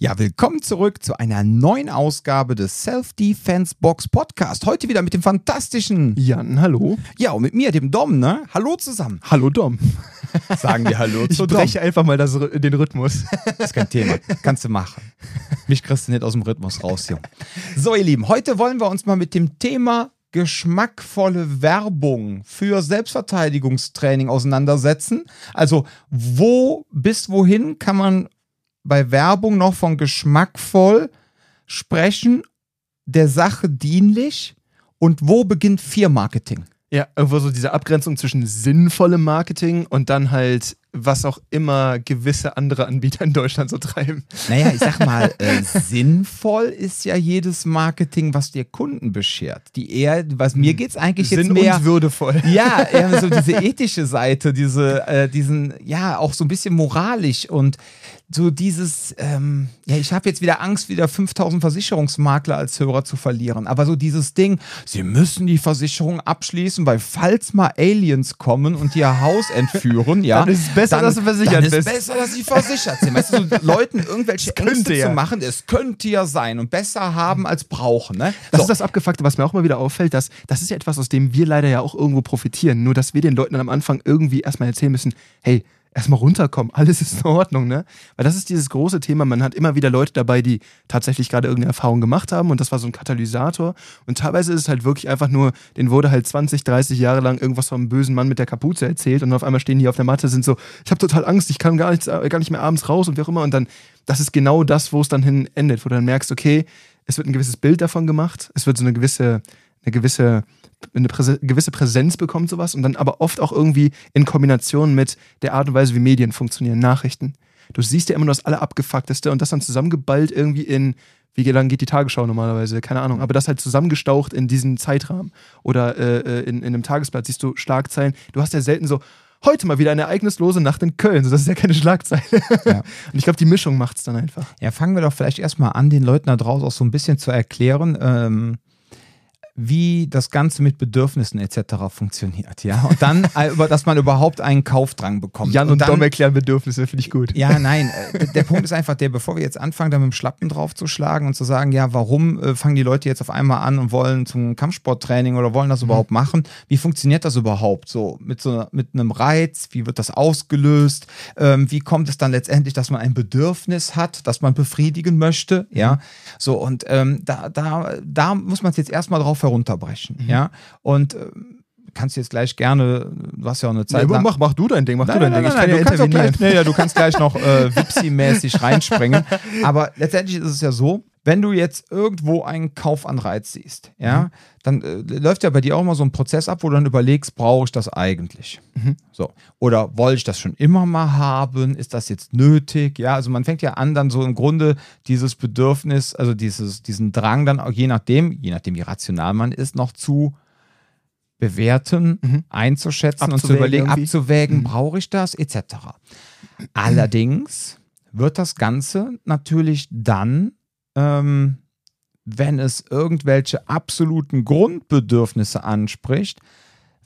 Ja, willkommen zurück zu einer neuen Ausgabe des Self-Defense Box Podcast. Heute wieder mit dem fantastischen Jan, hallo. Ja, und mit mir, dem Dom, ne? Hallo zusammen. Hallo Dom. Sagen wir Hallo ich zu breche einfach mal das, den Rhythmus. Das ist kein Thema. Kannst du machen. Mich kriegst du nicht aus dem Rhythmus raus, Junge. So, ihr Lieben, heute wollen wir uns mal mit dem Thema geschmackvolle Werbung für Selbstverteidigungstraining auseinandersetzen. Also, wo bis wohin kann man bei Werbung noch von geschmackvoll sprechen, der Sache dienlich und wo beginnt Fear-Marketing? Ja, irgendwo so diese Abgrenzung zwischen sinnvollem Marketing und dann halt, was auch immer gewisse andere Anbieter in Deutschland so treiben. Naja, ich sag mal, äh, sinnvoll ist ja jedes Marketing, was dir Kunden beschert. Die eher, was mir geht's eigentlich Sinn jetzt mehr. und würdevoll. Ja, eher so diese ethische Seite, diese, äh, diesen, ja, auch so ein bisschen moralisch und so dieses, ähm, ja, ich habe jetzt wieder Angst, wieder 5000 Versicherungsmakler als Hörer zu verlieren. Aber so dieses Ding, sie müssen die Versicherung abschließen, weil falls mal Aliens kommen und ihr Haus entführen, ja. Dann ist es besser, dann, dass du versichert dann ist bist. besser, dass sie versichert sind. Weißt du, so Leuten irgendwelche Ängste ja. zu machen, es könnte ja sein und besser haben als brauchen, ne? Das So. ist das Abgefuckte, was mir auch mal wieder auffällt, dass das ist ja etwas, aus dem wir leider ja auch irgendwo profitieren. Nur, dass wir den Leuten dann am Anfang irgendwie erstmal erzählen müssen, hey, erstmal runterkommen, alles ist in Ordnung, ne? Weil das ist dieses große Thema, man hat immer wieder Leute dabei, die tatsächlich gerade irgendeine Erfahrung gemacht haben und das war so ein Katalysator. Und teilweise ist es halt wirklich einfach nur, denen wurde halt 20, 30 Jahre lang irgendwas vom bösen Mann mit der Kapuze erzählt und auf einmal stehen die auf der Matte, sind so, ich habe total Angst, ich kann gar, nichts, äh, gar nicht mehr abends raus und wie auch immer. Und dann, das ist genau das, wo es dann hin endet, wo du dann merkst, okay, es wird ein gewisses Bild davon gemacht, es wird so eine gewisse, eine gewisse, eine Präse gewisse Präsenz bekommt sowas und dann aber oft auch irgendwie in Kombination mit der Art und Weise, wie Medien funktionieren, Nachrichten. Du siehst ja immer nur das Allerabgefuckteste und das dann zusammengeballt irgendwie in, wie lang geht die Tagesschau normalerweise, keine Ahnung, aber das halt zusammengestaucht in diesen Zeitrahmen. Oder äh, in, in einem Tagesblatt siehst du Schlagzeilen. Du hast ja selten so, heute mal wieder eine ereignislose Nacht in Köln. So, das ist ja keine Schlagzeile. Ja. Und ich glaube, die Mischung macht es dann einfach. Ja, fangen wir doch vielleicht erstmal an, den Leuten da draußen auch so ein bisschen zu erklären, ähm, wie das Ganze mit Bedürfnissen etc. funktioniert, ja. Und dann, äh, dass man überhaupt einen Kaufdrang bekommt. Jan und, dann, Dom erklären Bedürfnisse, finde ich gut. Ja, nein, äh, der Punkt ist einfach der, bevor wir jetzt anfangen, da mit dem Schlappen draufzuschlagen und zu sagen, ja, warum äh, fangen die Leute jetzt auf einmal an und wollen zum Kampfsporttraining oder wollen das überhaupt machen? Wie funktioniert das überhaupt so mit so mit einem Reiz? Wie wird das ausgelöst? Ähm, wie kommt es dann letztendlich, dass man ein Bedürfnis hat, das man befriedigen möchte? Ja, so und ähm, da, da, da muss man es jetzt erstmal drauf herunterbrechen, ja. Und ähm, kannst jetzt gleich gerne, du hast ja auch eine Zeit Nee, lang. mach, mach du dein Ding, mach Nein, du dein nein, Ding. nein, ich nein, kann du ja kannst auch intervenieren. gleich, nee, ja, du kannst gleich noch äh, Wipsi-mäßig reinspringen. Aber letztendlich ist es ja so, wenn du jetzt irgendwo einen Kaufanreiz siehst, ja, Mhm. dann äh, läuft ja bei dir auch mal so ein Prozess ab, wo du dann überlegst, brauche ich das eigentlich? Mhm. So. Oder wollte ich das schon immer mal haben? Ist das jetzt nötig? Ja, also man fängt ja an, dann so im Grunde dieses Bedürfnis, also dieses, diesen Drang dann auch je nachdem, je nachdem wie rational man ist, noch zu bewerten, Mhm. einzuschätzen und zu Abzuwägen überlegen, irgendwie. abzuwägen, Mhm. brauche ich das, etc. Allerdings wird das Ganze natürlich dann, ähm, wenn es irgendwelche absoluten Grundbedürfnisse anspricht,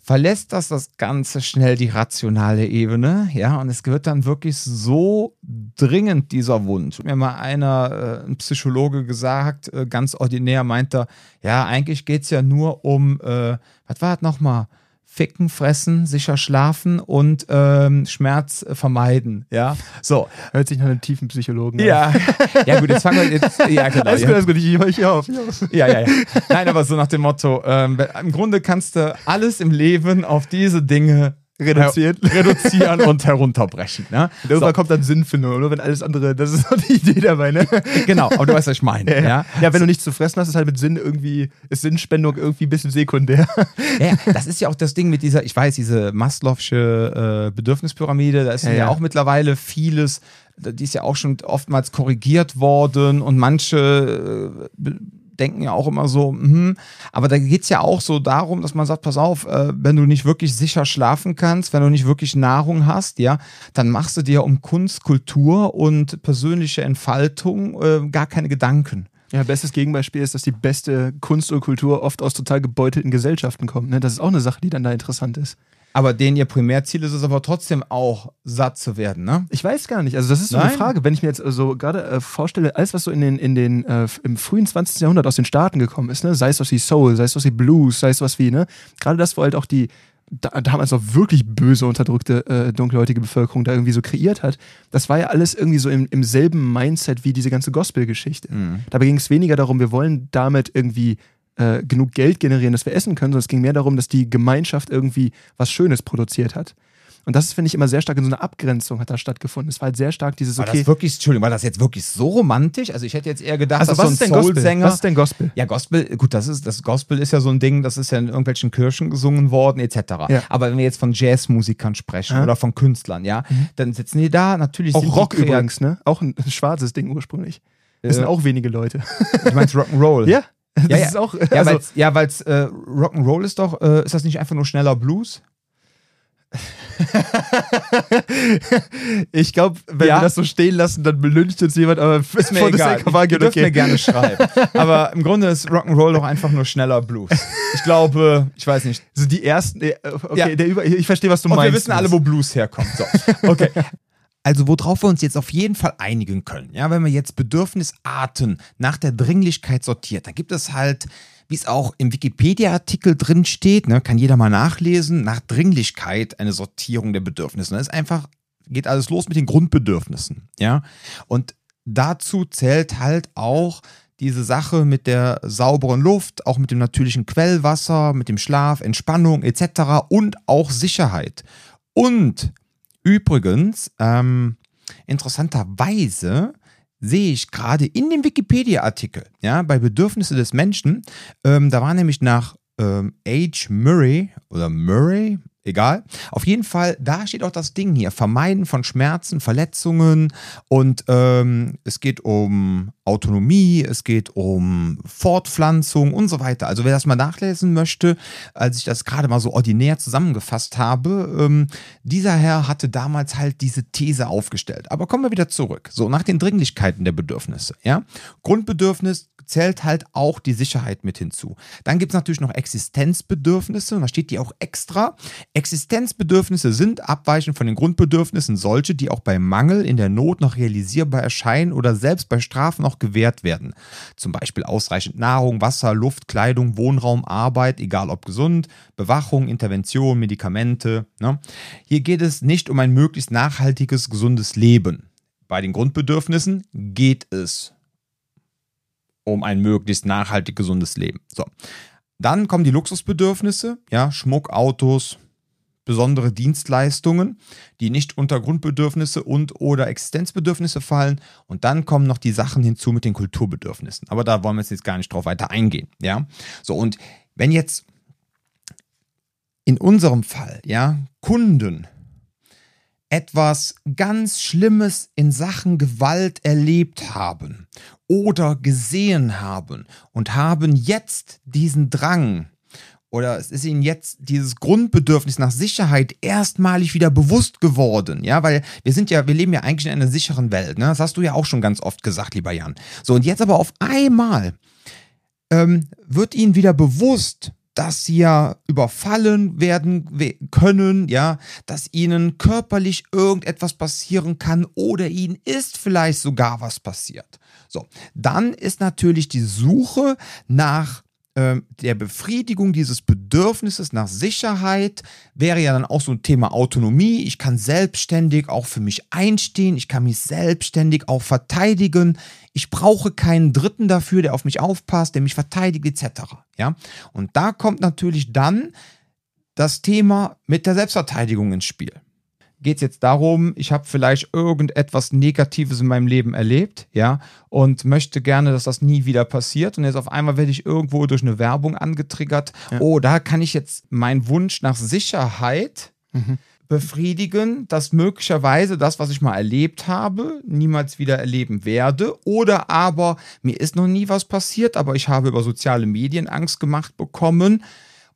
verlässt das das Ganze schnell die rationale Ebene, ja, und es wird dann wirklich so dringend dieser Wunsch. Mir mal einer, äh, ein Psychologe gesagt, äh, ganz ordinär meint er, ja, eigentlich geht es ja nur um, äh, was war das nochmal? Ficken, fressen, sicher schlafen und ähm, Schmerz vermeiden, ja, so. Hört sich nach einem tiefen Psychologen an. Ja, ja gut, jetzt fangen wir jetzt, ja genau. Alles ja. gut, alles gut, ich höre ich auf. Ja, ja, ja. Nein, aber so nach dem Motto, ähm, im Grunde kannst du alles im Leben auf diese Dinge Reduziert. her- reduzieren und herunterbrechen. Ne? Und Irgendwann kommt dann Sinnfindung, oder? Wenn alles andere, das ist so die Idee dabei, ne? Genau, aber du weißt, was ich meine. Ja, ja wenn du nichts zu fressen hast, ist halt mit Sinn irgendwie, ist Sinnspendung irgendwie ein bisschen sekundär. Ja, ja, das ist ja auch das Ding mit dieser, ich weiß, diese Maslow'sche äh, Bedürfnispyramide, da ist ja, Ja, ja ja. auch mittlerweile vieles, die ist ja auch schon oftmals korrigiert worden und manche äh, denken ja auch immer so, mhm. aber da geht es ja auch so darum, dass man sagt, pass auf, äh, wenn du nicht wirklich sicher schlafen kannst, wenn du nicht wirklich Nahrung hast, ja, dann machst du dir um Kunst, Kultur und persönliche Entfaltung äh, gar keine Gedanken. Ja, bestes Gegenbeispiel ist, dass die beste Kunst und Kultur oft aus total gebeutelten Gesellschaften kommt. Ne? Das ist auch eine Sache, die dann da interessant ist. Aber denen ihr Primärziel ist es aber trotzdem auch satt zu werden, ne? Ich weiß gar nicht. Also, das ist so eine Nein. Frage. Wenn ich mir jetzt so gerade äh, vorstelle, alles, was so in den, in den, äh, im frühen 20. Jahrhundert aus den Staaten gekommen ist, ne? sei es was wie Soul, sei es was wie Blues, sei es was wie, ne? Gerade das, wo halt auch die da, damals auch wirklich böse, unterdrückte, äh, dunkelhäutige Bevölkerung da irgendwie so kreiert hat, das war ja alles irgendwie so im, im selben Mindset wie diese ganze Gospel-Geschichte. Dabei ging es weniger darum, wir wollen damit irgendwie äh, genug Geld generieren, dass wir essen können, sondern es ging mehr darum, dass die Gemeinschaft irgendwie was Schönes produziert hat. Und das finde ich immer sehr stark in so einer Abgrenzung hat da stattgefunden. Es war halt sehr stark dieses, War okay, das wirklich, Entschuldigung, war das jetzt wirklich so romantisch? Also ich hätte jetzt eher gedacht, also dass was so ist ein denn Gospel? Was ist denn Gospel? Ja, Gospel, gut, das ist, das Gospel ist ja so ein Ding, das ist ja in irgendwelchen Kirchen gesungen worden, etc. Ja. Aber wenn wir jetzt von Jazzmusikern sprechen Ja. oder von Künstlern, ja, dann sitzen die da, natürlich Auch Rock übrigens, ne? Auch ein, ein schwarzes Ding ursprünglich. Das Äh, sind auch wenige Leute. Du meinst Rock'n'Roll? ja, das Ja, ist auch. Ja, also, ja, weil's äh, Rock'n'Roll ist doch, äh, ist das nicht einfach nur schneller Blues? ich glaube, wenn Ja. wir das so stehen lassen, dann belüncht uns jemand, aber Ist mir egal. Ihr dürft mir okay. gerne schreiben. Aber im Grunde ist Rock'n'Roll doch einfach nur schneller Blues. Ich glaube, ich weiß nicht. So die ersten, äh, okay, Ja. der über, ich verstehe, was du Und meinst. wir wissen alle, wo Blues herkommt. So, okay. Also worauf wir uns jetzt auf jeden Fall einigen können, ja, wenn wir jetzt Bedürfnisarten nach der Dringlichkeit sortiert, da gibt es halt, wie es auch im Wikipedia-Artikel drin steht, ne, kann jeder mal nachlesen, nach Dringlichkeit eine Sortierung der Bedürfnisse. Das ist einfach, geht alles los mit den Grundbedürfnissen, ja. Und dazu zählt halt auch diese Sache mit der sauberen Luft, auch mit dem natürlichen Quellwasser, mit dem Schlaf, Entspannung etc. und auch Sicherheit. Und übrigens, ähm, interessanterweise sehe ich gerade in dem Wikipedia-Artikel, ja, bei Bedürfnisse des Menschen, ähm, da war nämlich nach ähm, H. Murray oder Murray, egal. Auf jeden Fall, da steht auch das Ding hier: Vermeiden von Schmerzen, Verletzungen und ähm, es geht um Autonomie, es geht um Fortpflanzung und so weiter. Also, wer das mal nachlesen möchte, als ich das gerade mal so ordinär zusammengefasst habe, ähm, dieser Herr hatte damals halt diese These aufgestellt. Aber kommen wir wieder zurück. So, nach den Dringlichkeiten der Bedürfnisse, ja. Grundbedürfnis zählt halt auch die Sicherheit mit hinzu. Dann gibt es natürlich noch Existenzbedürfnisse, und da steht die auch extra. Existenzbedürfnisse sind abweichend von den Grundbedürfnissen solche, die auch bei Mangel in der Not noch realisierbar erscheinen oder selbst bei Strafen noch gewährt werden. Zum Beispiel ausreichend Nahrung, Wasser, Luft, Kleidung, Wohnraum, Arbeit, egal ob gesund, Bewachung, Intervention, Medikamente. Ne? Hier geht es nicht um ein möglichst nachhaltiges, gesundes Leben. Bei den Grundbedürfnissen geht es um ein möglichst nachhaltig gesundes Leben. So. Dann kommen die Luxusbedürfnisse, ja, Schmuck, Autos, besondere Dienstleistungen, die nicht unter Grundbedürfnisse und oder Existenzbedürfnisse fallen. Und dann kommen noch die Sachen hinzu mit den Kulturbedürfnissen. Aber da wollen wir jetzt gar nicht drauf weiter eingehen, ja. So, und wenn jetzt in unserem Fall, ja, Kunden etwas ganz Schlimmes in Sachen Gewalt erlebt haben oder gesehen haben und haben jetzt diesen Drang oder es ist ihnen jetzt dieses Grundbedürfnis nach Sicherheit erstmalig wieder bewusst geworden, ja, weil wir sind ja, wir leben ja eigentlich in einer sicheren Welt, ne? Das hast du ja auch schon ganz oft gesagt, lieber Jan. So, und jetzt aber auf einmal ähm, wird ihnen wieder bewusst, dass sie ja überfallen werden we- können, ja, dass ihnen körperlich irgendetwas passieren kann oder ihnen ist vielleicht sogar was passiert. So, dann ist natürlich die Suche nach der Befriedigung dieses Bedürfnisses nach Sicherheit wäre ja dann auch so ein Thema Autonomie. Ich kann selbstständig auch für mich einstehen. Ich kann mich selbstständig auch verteidigen. Ich brauche keinen Dritten dafür, der auf mich aufpasst, der mich verteidigt, etc. Ja? Und da kommt natürlich dann das Thema mit der Selbstverteidigung ins Spiel. Geht es jetzt darum, ich habe vielleicht irgendetwas Negatives in meinem Leben erlebt, ja, und möchte gerne, dass das nie wieder passiert. Und jetzt auf einmal werde ich irgendwo durch eine Werbung angetriggert. Oh, da kann ich jetzt meinen Wunsch nach Sicherheit befriedigen, dass möglicherweise das, was ich mal erlebt habe, niemals wieder erleben werde. Oder aber mir ist noch nie was passiert, aber ich habe über soziale Medien Angst gemacht bekommen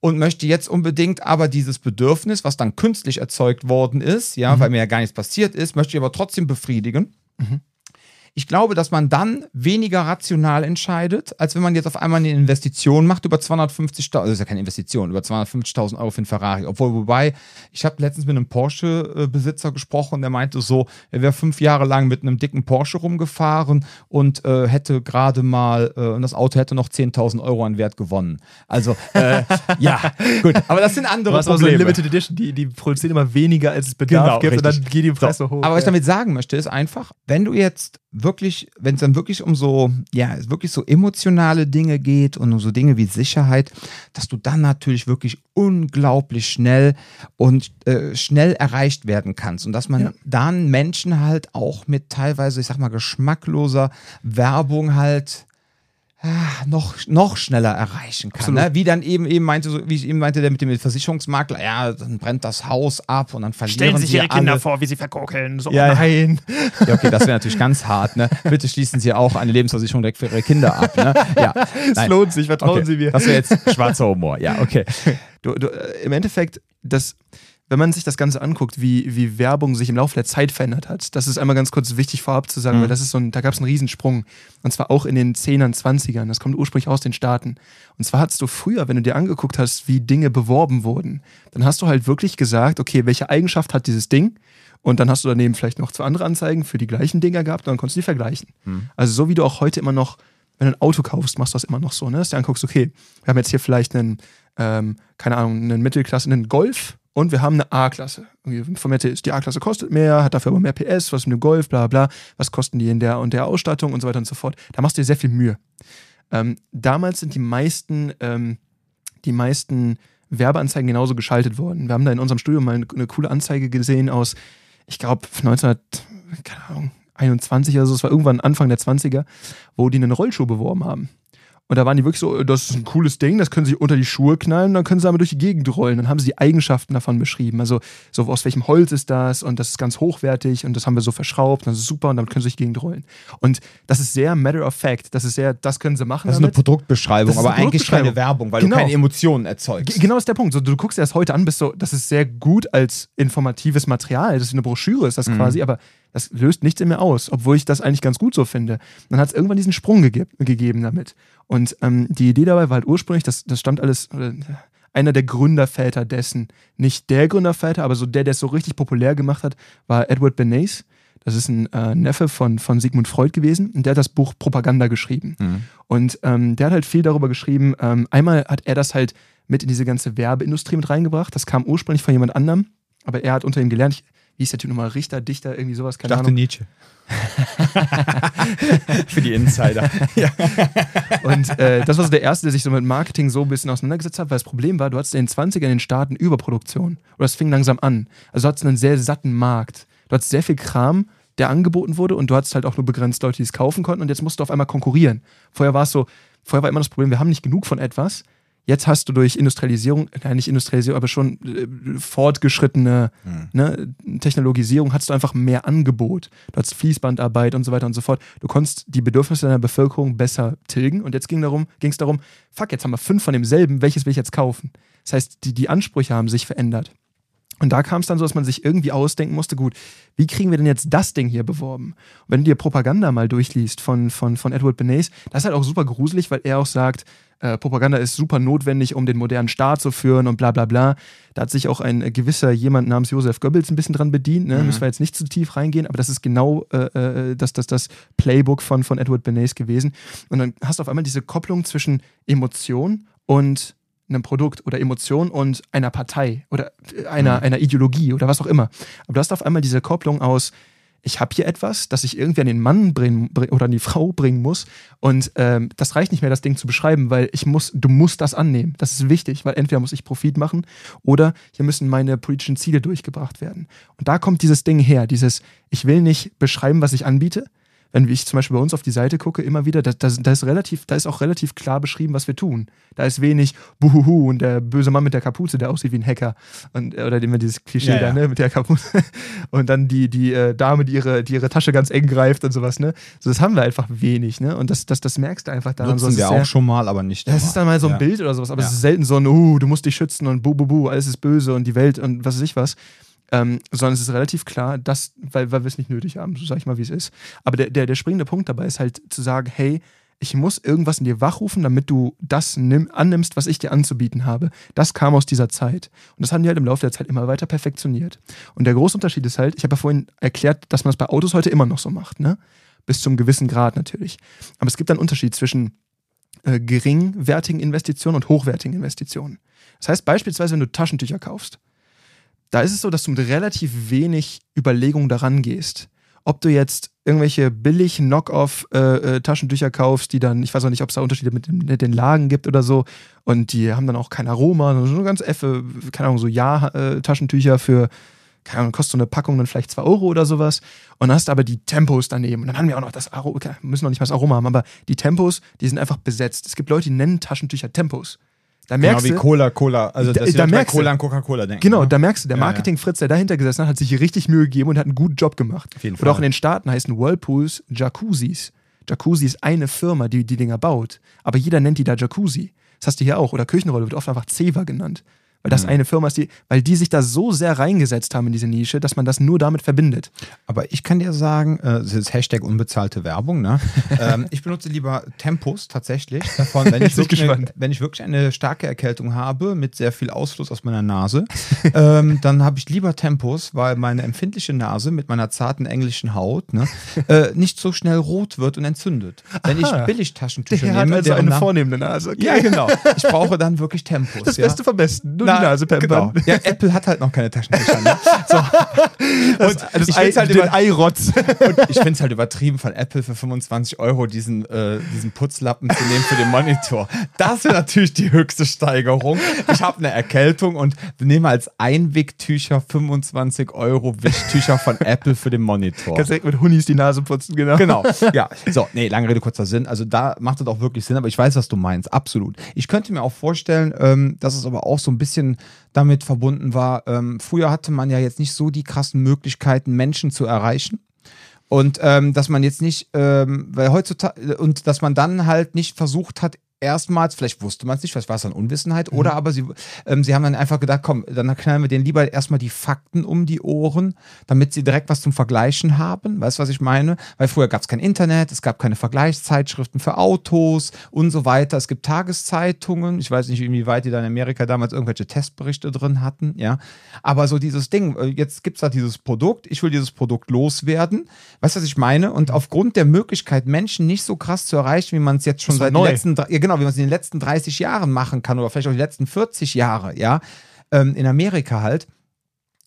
und möchte jetzt unbedingt aber dieses Bedürfnis, was dann künstlich erzeugt worden ist, ja, weil mir ja gar nichts passiert ist, möchte ich aber trotzdem befriedigen. Ich glaube, dass man dann weniger rational entscheidet, als wenn man jetzt auf einmal eine Investition macht über 250.000, das ist ja keine Investition, über 250.000 Euro für einen Ferrari. Obwohl, wobei, ich habe letztens mit einem Porsche-Besitzer gesprochen, der meinte so, er wäre fünf Jahre lang mit einem dicken Porsche rumgefahren und äh, hätte gerade mal, äh, und das Auto hätte noch 10.000 Euro an Wert gewonnen. Also, äh, ja, gut, aber das sind andere Was war so Limited Edition, die, die produzieren immer weniger, als es Bedarf Genau, gibt und richtig. dann geht die Preise So, hoch. Aber was ich damit sagen möchte, ist einfach, wenn du jetzt wirklich, wenn es dann wirklich um so, ja, wirklich so emotionale Dinge geht und um so Dinge wie Sicherheit, dass du dann natürlich wirklich unglaublich schnell und äh, schnell erreicht werden kannst und dass man Ja. dann Menschen halt auch mit teilweise, ich sag mal, geschmackloser Werbung halt noch, noch schneller erreichen kann. Ne? Wie dann eben eben meinte, so, wie ich eben meinte, der mit dem Versicherungsmakler, ja, dann brennt das Haus ab und dann verlieren Stellen Sie sich Ihre Kinder alle. vor, wie sie verkokeln. So, Ja, nein. Ja, okay, das wäre natürlich ganz hart, ne? Bitte schließen Sie auch eine Lebensversicherung direkt für Ihre Kinder ab, ne? Ja. Es Nein. lohnt sich, vertrauen Okay. Sie mir. Das wäre jetzt schwarzer Humor, ja, okay. Du, du, äh, Im Endeffekt, das, wenn man sich das Ganze anguckt, wie, wie Werbung sich im Laufe der Zeit verändert hat, das ist einmal ganz kurz wichtig vorab zu sagen, Mhm. weil das ist so ein, da gab es einen Riesensprung. Und zwar auch in den 10ern, 20ern. Das kommt ursprünglich aus den Staaten. Und zwar hattest du früher, wenn du dir angeguckt hast, wie Dinge beworben wurden, dann hast du halt wirklich gesagt, okay, welche Eigenschaft hat dieses Ding? Und dann hast du daneben vielleicht noch zwei andere Anzeigen für die gleichen Dinger gehabt und dann konntest du die vergleichen. Also so wie du auch heute immer noch, wenn du ein Auto kaufst, machst du das immer noch so, ne? Dass du dir anguckst, okay, wir haben jetzt hier vielleicht einen, ähm, keine Ahnung, einen Mittelklasse, einen Golf und wir haben eine A-Klasse. Von Mercedes, die A-Klasse kostet mehr, hat dafür aber mehr PS, was mit dem Golf, bla bla, was kosten die in der und der Ausstattung und so weiter und so fort. Da machst du dir sehr viel Mühe. Ähm, damals sind die meisten, ähm, die meisten Werbeanzeigen genauso geschaltet worden. Wir haben da in unserem Studio mal eine, eine coole Anzeige gesehen aus, ich glaube, 1900, keine Ahnung, 21 oder so, es war irgendwann Anfang der 20er, wo die einen Rollschuh beworben haben. Und da waren die wirklich so, das ist ein cooles Ding, das können sie unter die Schuhe knallen, dann können sie damit durch die Gegend rollen. Dann haben sie die Eigenschaften davon beschrieben. Also, so aus welchem Holz ist das und das ist ganz hochwertig und das haben wir so verschraubt und das ist super und damit können sie durch die Gegend rollen. Und das ist sehr matter of fact. Das ist sehr, das können sie machen. Das ist eine damit. Produktbeschreibung, Das ist aber eine eigentlich keine Produktbeschreibung. Werbung, weil Genau. du keine Emotionen erzeugst. G- Genau ist der Punkt. So, du guckst dir das heute an, bist so, das ist sehr gut als informatives Material. Das ist eine Broschüre, ist das quasi, aber das löst nichts in mir aus, obwohl ich das eigentlich ganz gut so finde. Dann hat es irgendwann diesen Sprung gege gegeben damit. Und ähm, die Idee dabei war halt ursprünglich, das, das stammt alles, oder, einer der Gründerväter dessen, nicht der Gründerväter, aber so der, der es so richtig populär gemacht hat, war Edward Bernays. Das ist ein äh, Neffe von, von Sigmund Freud gewesen und der hat das Buch Propaganda geschrieben. Und ähm, der hat halt viel darüber geschrieben. Ähm, einmal hat er das halt mit in diese ganze Werbeindustrie mit reingebracht. Das kam ursprünglich von jemand anderem, aber er hat unter ihm gelernt. Ich, wie ist der Typ nochmal? Richter, Dichter, irgendwie sowas, Ich keine dachte Ahnung. Nietzsche. Für die Insider. Und äh, das war so der Erste, der sich so mit Marketing so ein bisschen auseinandergesetzt hat, weil das Problem war, du hattest in den 20ern in den Staaten Überproduktion. Oder es fing langsam an. Also du hattest einen sehr satten Markt. Du hattest sehr viel Kram, der angeboten wurde und du hattest halt auch nur begrenzt Leute, die es kaufen konnten und jetzt musst du auf einmal konkurrieren. Vorher war es so, vorher war immer das Problem, wir haben nicht genug von etwas. Jetzt hast du durch Industrialisierung, nein, nicht Industrialisierung, aber schon äh, fortgeschrittene ne, Technologisierung, hast du einfach mehr Angebot. Du hast Fließbandarbeit und so weiter und so fort. Du konntest die Bedürfnisse deiner Bevölkerung besser tilgen und jetzt ging darum, es darum, fuck, jetzt haben wir fünf von demselben, welches will ich jetzt kaufen? Das heißt, die, die Ansprüche haben sich verändert. Und da kam es dann so, dass man sich irgendwie ausdenken musste, gut, wie kriegen wir denn jetzt das Ding hier beworben? Und wenn du dir Propaganda mal durchliest von, von, von Edward Bernays, das ist halt auch super gruselig, weil er auch sagt, äh, Propaganda ist super notwendig, um den modernen Staat zu führen und bla bla bla. Da hat sich auch ein gewisser jemand namens Joseph Goebbels ein bisschen dran bedient, ne? müssen wir jetzt nicht zu tief reingehen, aber das ist genau äh, äh, das, das, das Playbook von, von Edward Bernays gewesen. Und dann hast du auf einmal diese Kopplung zwischen Emotion und einem Produkt oder Emotion und einer Partei oder einer, einer Ideologie oder was auch immer. Aber du hast auf einmal diese Kopplung aus, ich habe hier etwas, das ich irgendwie an den Mann bringen, bring- oder an die Frau bringen muss und ähm, das reicht nicht mehr, das Ding zu beschreiben, weil ich muss, du musst das annehmen. Das ist wichtig, weil entweder muss ich Profit machen oder hier müssen meine politischen Ziele durchgebracht werden. Und da kommt dieses Ding her, dieses, ich will nicht beschreiben, was ich anbiete, wenn ich zum Beispiel bei uns auf die Seite gucke, immer wieder, da, da, da, ist relativ, da ist auch relativ klar beschrieben, was wir tun. Da ist wenig Buhuhu und der böse Mann mit der Kapuze, der aussieht wie ein Hacker. Und, äh, oder immer dieses Klischee Ja, da, ja. ne, mit der Kapuze. Und dann die, die äh, Dame, die ihre, die ihre Tasche ganz eng greift und sowas, ne? So, das haben wir einfach wenig, ne? Und das, das, das merkst du einfach daran. so, Nutzen es wir auch schon mal, aber nicht das immer. ist dann mal so ein Ja. Bild oder sowas, aber Ja. es ist selten so ein, uh, du musst dich schützen und bu, bu, bu, alles ist böse und die Welt und was weiß ich was. Ähm, sondern es ist relativ klar, dass, weil, weil wir es nicht nötig haben, so sage ich mal, wie es ist. Aber der, der, der springende Punkt dabei ist halt zu sagen, hey, ich muss irgendwas in dir wachrufen, damit du das nimm, annimmst, was ich dir anzubieten habe. Das kam aus dieser Zeit. Und das haben die halt im Laufe der Zeit immer weiter perfektioniert. Und der große Unterschied ist halt, ich habe ja vorhin erklärt, dass man es bei Autos heute immer noch so macht, ne? Bis zum gewissen Grad natürlich. Aber es gibt einen Unterschied zwischen äh, geringwertigen Investitionen und hochwertigen Investitionen. Das heißt beispielsweise, wenn du Taschentücher kaufst, da ist es so, dass du mit relativ wenig Überlegung daran gehst. Ob du jetzt irgendwelche billig Knock-off-Taschentücher äh, äh, kaufst, die dann, ich weiß auch nicht, ob es da Unterschiede mit, mit, den Lagen gibt oder so, und die haben dann auch kein Aroma, nur ganz effe, keine Ahnung, so Ja-Taschentücher für, keine Ahnung, kostet so eine Packung dann vielleicht 2 Euro oder sowas. Und dann hast du aber die Tempos daneben. Und dann haben wir auch noch das Aroma, okay, müssen noch nicht mal das Aroma haben, aber die Tempos, die sind einfach besetzt. Es gibt Leute, die nennen Taschentücher Tempos. Da merkst genau wie Cola, Cola. Also das da, da merkst Cola und Coca-Cola denken. Genau, ne? da merkst du, der Marketing-Fritz, der dahinter gesessen hat, hat sich richtig Mühe gegeben und hat einen guten Job gemacht. Auf jeden Fall. Oder auch in den Staaten heißen Whirlpools Jacuzzis. Jacuzzi ist eine Firma, die die Dinger baut. Aber jeder nennt die da Jacuzzi. Das hast du hier auch. Oder Küchenrolle wird oft einfach Ceva genannt. Weil das mhm. eine Firma ist, die, weil die sich da so sehr reingesetzt haben in diese Nische, dass man das nur damit verbindet. Aber ich kann dir sagen, äh, das ist Hashtag unbezahlte Werbung, ne? ähm, ich benutze lieber Tempos tatsächlich davon, wenn ich, wirklich eine, wenn ich wirklich eine starke Erkältung habe mit sehr viel Ausfluss aus meiner Nase, ähm, dann habe ich lieber Tempos, weil meine empfindliche Nase mit meiner zarten englischen Haut ne, äh, nicht so schnell rot wird und entzündet. Wenn Aha. ich Billigtaschentücher nehme, hat also eine vornehmende Nase. Okay. Ja, genau. Ich brauche dann wirklich Tempos. Das Beste ja? vom Besten. Nur Nase also pampern. Genau. Ja, Apple hat halt noch keine Taschentücher. Ne? So. Das, das ich Ei, halt den Eirotz. Ich finde es halt übertrieben von Apple für 25 Euro diesen, äh, diesen Putzlappen zu nehmen für den Monitor. Das ist natürlich die höchste Steigerung. Ich habe eine Erkältung und nehme als Einwegtücher 25 Euro Wischtücher von Apple für den Monitor. Kannst direkt mit Hunis die Nase putzen, genau. Genau, ja. So, nee, lange Rede, kurzer Sinn. Also da macht es auch wirklich Sinn, aber ich weiß, was du meinst, absolut. Ich könnte mir auch vorstellen, ähm, dass es aber auch so ein bisschen damit verbunden war. Ähm, früher hatte man ja jetzt nicht so die krassen Möglichkeiten, Menschen zu erreichen. Und ähm, dass man jetzt nicht, ähm, weil heutzutage, und dass man dann halt nicht versucht hat, erstmals, vielleicht wusste man es nicht, vielleicht war es dann Unwissenheit, mhm. oder aber sie, ähm, sie haben dann einfach gedacht, komm, dann knallen wir denen lieber erstmal die Fakten um die Ohren, damit sie direkt was zum Vergleichen haben. Weißt du, was ich meine? Weil früher gab es kein Internet, es gab keine Vergleichszeitschriften für Autos und so weiter. Es gibt Tageszeitungen. Ich weiß nicht, inwieweit die da in Amerika damals irgendwelche Testberichte drin hatten, ja. Aber so dieses Ding, äh, jetzt gibt es da dieses Produkt, ich will dieses Produkt loswerden. Weißt du, was ich meine? Und aufgrund der Möglichkeit, Menschen nicht so krass zu erreichen, wie man es jetzt schon seit den letzten drei, ja, genau, wie man es in den letzten 30 Jahren machen kann oder vielleicht auch die letzten 40 Jahre, ja, ähm, in Amerika halt,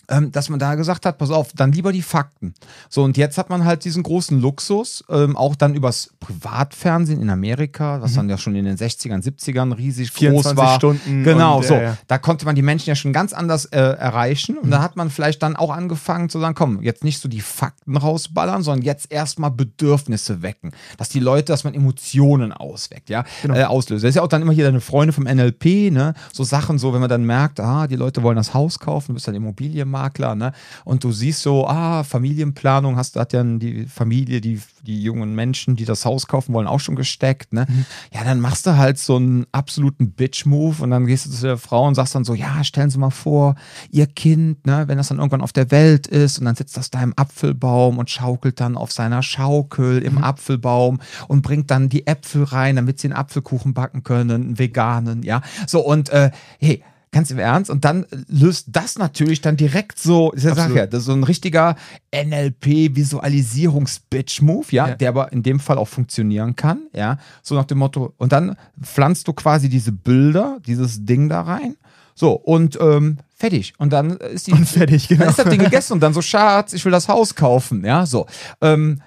ähm, dass man da gesagt hat, pass auf, dann lieber die Fakten. So, und jetzt hat man halt diesen großen Luxus, ähm, auch dann übers Privatfernsehen in Amerika, was mhm. dann ja schon in den 60ern, 70ern riesig groß war. Stunden genau, und, so. Äh, da konnte man die Menschen ja schon ganz anders äh, erreichen. Und mhm. da hat man vielleicht dann auch angefangen zu sagen, komm, jetzt nicht so die Fakten rausballern, sondern jetzt erstmal Bedürfnisse wecken. Dass die Leute, dass man Emotionen ausweckt, ja, genau. äh, auslöst. Das ist ja auch dann immer hier deine Freunde vom NLP, ne? So Sachen, so, wenn man dann merkt, ah, die Leute wollen das Haus kaufen, du bist dann Immobilienmarkt Makler, ne? Und du siehst so, ah, Familienplanung, hast hat ja die Familie, die, die jungen Menschen, die das Haus kaufen wollen, auch schon gesteckt, ne? Mhm. Ja, dann machst du halt so einen absoluten Bitch-Move und dann gehst du zu der Frau und sagst dann so, ja, stellen Sie mal vor, Ihr Kind, ne, wenn das dann irgendwann auf der Welt ist und dann sitzt das da im Apfelbaum und schaukelt dann auf seiner Schaukel im mhm. Apfelbaum und bringt dann die Äpfel rein, damit sie einen Apfelkuchen backen können, einen veganen, ja. So, und äh, hey, Ganz im Ernst. Und dann löst das natürlich dann direkt so, ich sag ja, das ist so ein richtiger NLP-Visualisierungs-Bitch-Move, ja, ja, der aber in dem Fall auch funktionieren kann, ja. So nach dem Motto, und dann pflanzt du quasi diese Bilder, dieses Ding da rein. So, und ähm, fertig. Und dann ist die. Und fertig, genau. Dann ist das Ding gegessen und dann so, Schatz, ich will das Haus kaufen, ja, so. Ähm,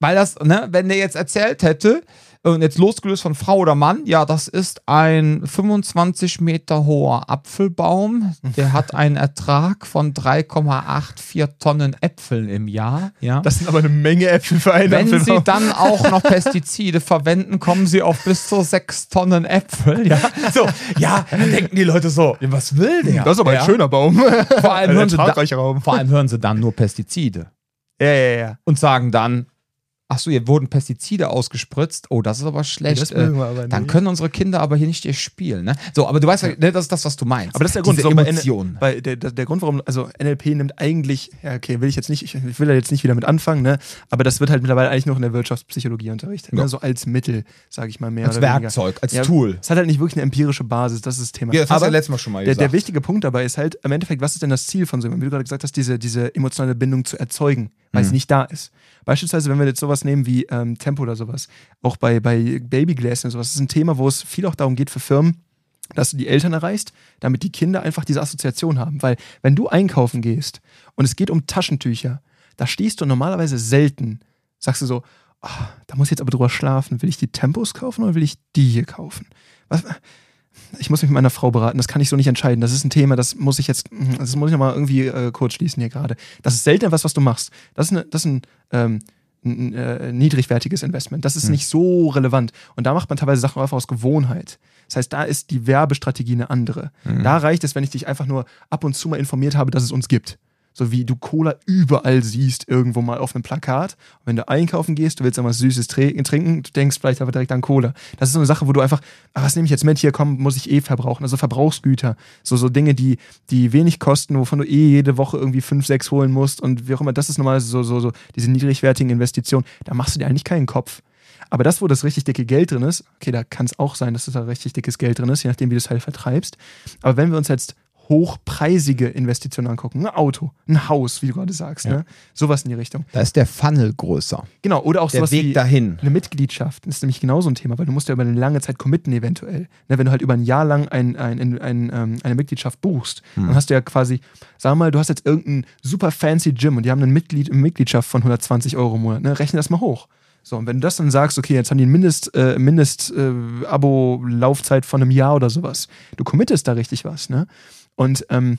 weil das, ne, wenn der jetzt erzählt hätte, und jetzt losgelöst von Frau oder Mann, ja, das ist ein 25 Meter hoher Apfelbaum. Der hat einen Ertrag von 3,84 Tonnen Äpfeln im Jahr. Ja. Das sind aber eine Menge Äpfel für einen Wenn Apfelbaum. Sie dann auch noch Pestizide verwenden, kommen Sie auf bis zu 6 Tonnen Äpfel. Ja, so, ja, dann denken die Leute so, was will der? Das ist aber ja. ein schöner Baum. Vor allem, hören sie da, vor allem hören sie dann nur Pestizide. Ja, ja, ja. Und sagen dann, ach so, hier wurden Pestizide ausgespritzt. Oh, das ist aber schlecht. das äh, mögen wir aber dann nicht. können unsere Kinder aber hier nicht ihr spielen. Ne? So, aber du weißt ja, ne, das ist das, was du meinst. Aber das ist der Grund, Diese warum bei der, der, Grund, warum, also NLP nimmt eigentlich, ja, okay, will ich jetzt nicht, ich, will da jetzt nicht wieder mit anfangen, ne? Aber das wird halt mittlerweile eigentlich noch in der Wirtschaftspsychologie unterrichtet. Ja. Ne? So als Mittel, sage ich mal mehr. als oder weniger. Werkzeug, als Ja, Tool. Es hat halt nicht wirklich eine empirische Basis, das ist das Thema. Ja, das hast Aber ja letztes Mal schon mal der, der gesagt. wichtige Punkt dabei ist halt, im Endeffekt, was ist denn das Ziel von so jemandem? Wie du gerade gesagt hast, diese, diese emotionale Bindung zu erzeugen, weil Mhm. sie nicht da ist. Beispielsweise, wenn wir jetzt sowas nehmen wie ähm, Tempo oder sowas, auch bei, bei Babygläschen und sowas, das ist ein Thema, wo es viel auch darum geht für Firmen, dass du die Eltern erreichst, damit die Kinder einfach diese Assoziation haben. Weil wenn du einkaufen gehst und es geht um Taschentücher, da stehst du normalerweise selten, sagst du so, "Ah, da muss ich jetzt aber drüber schlafen, will ich die Tempos kaufen oder will ich die hier kaufen? Was, ich muss mich mit meiner Frau beraten, das kann ich so nicht entscheiden. Das ist ein Thema, das muss ich jetzt, das muss ich nochmal irgendwie äh, kurz schließen hier gerade. Das ist selten etwas, was du machst. Das ist, eine, das ist ein, ähm, ein äh, niedrigwertiges Investment. Das ist Hm. nicht so relevant. Und da macht man teilweise Sachen einfach aus Gewohnheit. Das heißt, da ist die Werbestrategie eine andere. Mhm. Da reicht es, wenn ich dich einfach nur ab und zu mal informiert habe, dass es uns gibt. So wie du Cola überall siehst, irgendwo mal auf einem Plakat. Und wenn du einkaufen gehst, du willst dann Süßes trinken, du denkst vielleicht aber direkt an Cola. Das ist so eine Sache, wo du einfach, ah, was nehme ich jetzt mit? Hier, komm, muss ich eh verbrauchen. Also Verbrauchsgüter. So, so Dinge, die, die wenig kosten, wovon du eh jede Woche irgendwie fünf, sechs holen musst. Und wie auch immer, das ist normalerweise so, so, so diese niedrigwertigen Investitionen. Da machst du dir eigentlich keinen Kopf. Aber das, wo das richtig dicke Geld drin ist, okay, da kann es auch sein, dass da richtig dickes Geld drin ist, je nachdem, wie du es halt vertreibst. Aber wenn wir uns jetzt hochpreisige Investitionen angucken, ein Auto, ein Haus, wie du gerade sagst, Ja. ne? sowas in die Richtung. Da ist der Funnel größer. Genau, oder auch Der sowas Weg wie dahin. eine Mitgliedschaft. Das ist nämlich genauso ein Thema, weil du musst ja über eine lange Zeit committen eventuell. Ne, wenn du halt über ein Jahr lang ein, ein, ein, ähm, eine Mitgliedschaft buchst, Hm. dann hast du ja quasi, sag mal, du hast jetzt irgendein super fancy Gym und die haben eine, Mitglied, eine Mitgliedschaft von 120 Euro im Monat. Ne? Rechne das mal hoch. So, und wenn du das dann sagst, okay, jetzt haben die ein Mindest, äh, Mindest äh, Abo-Laufzeit von einem Jahr oder sowas. Du committest da richtig was, ne? Und ähm,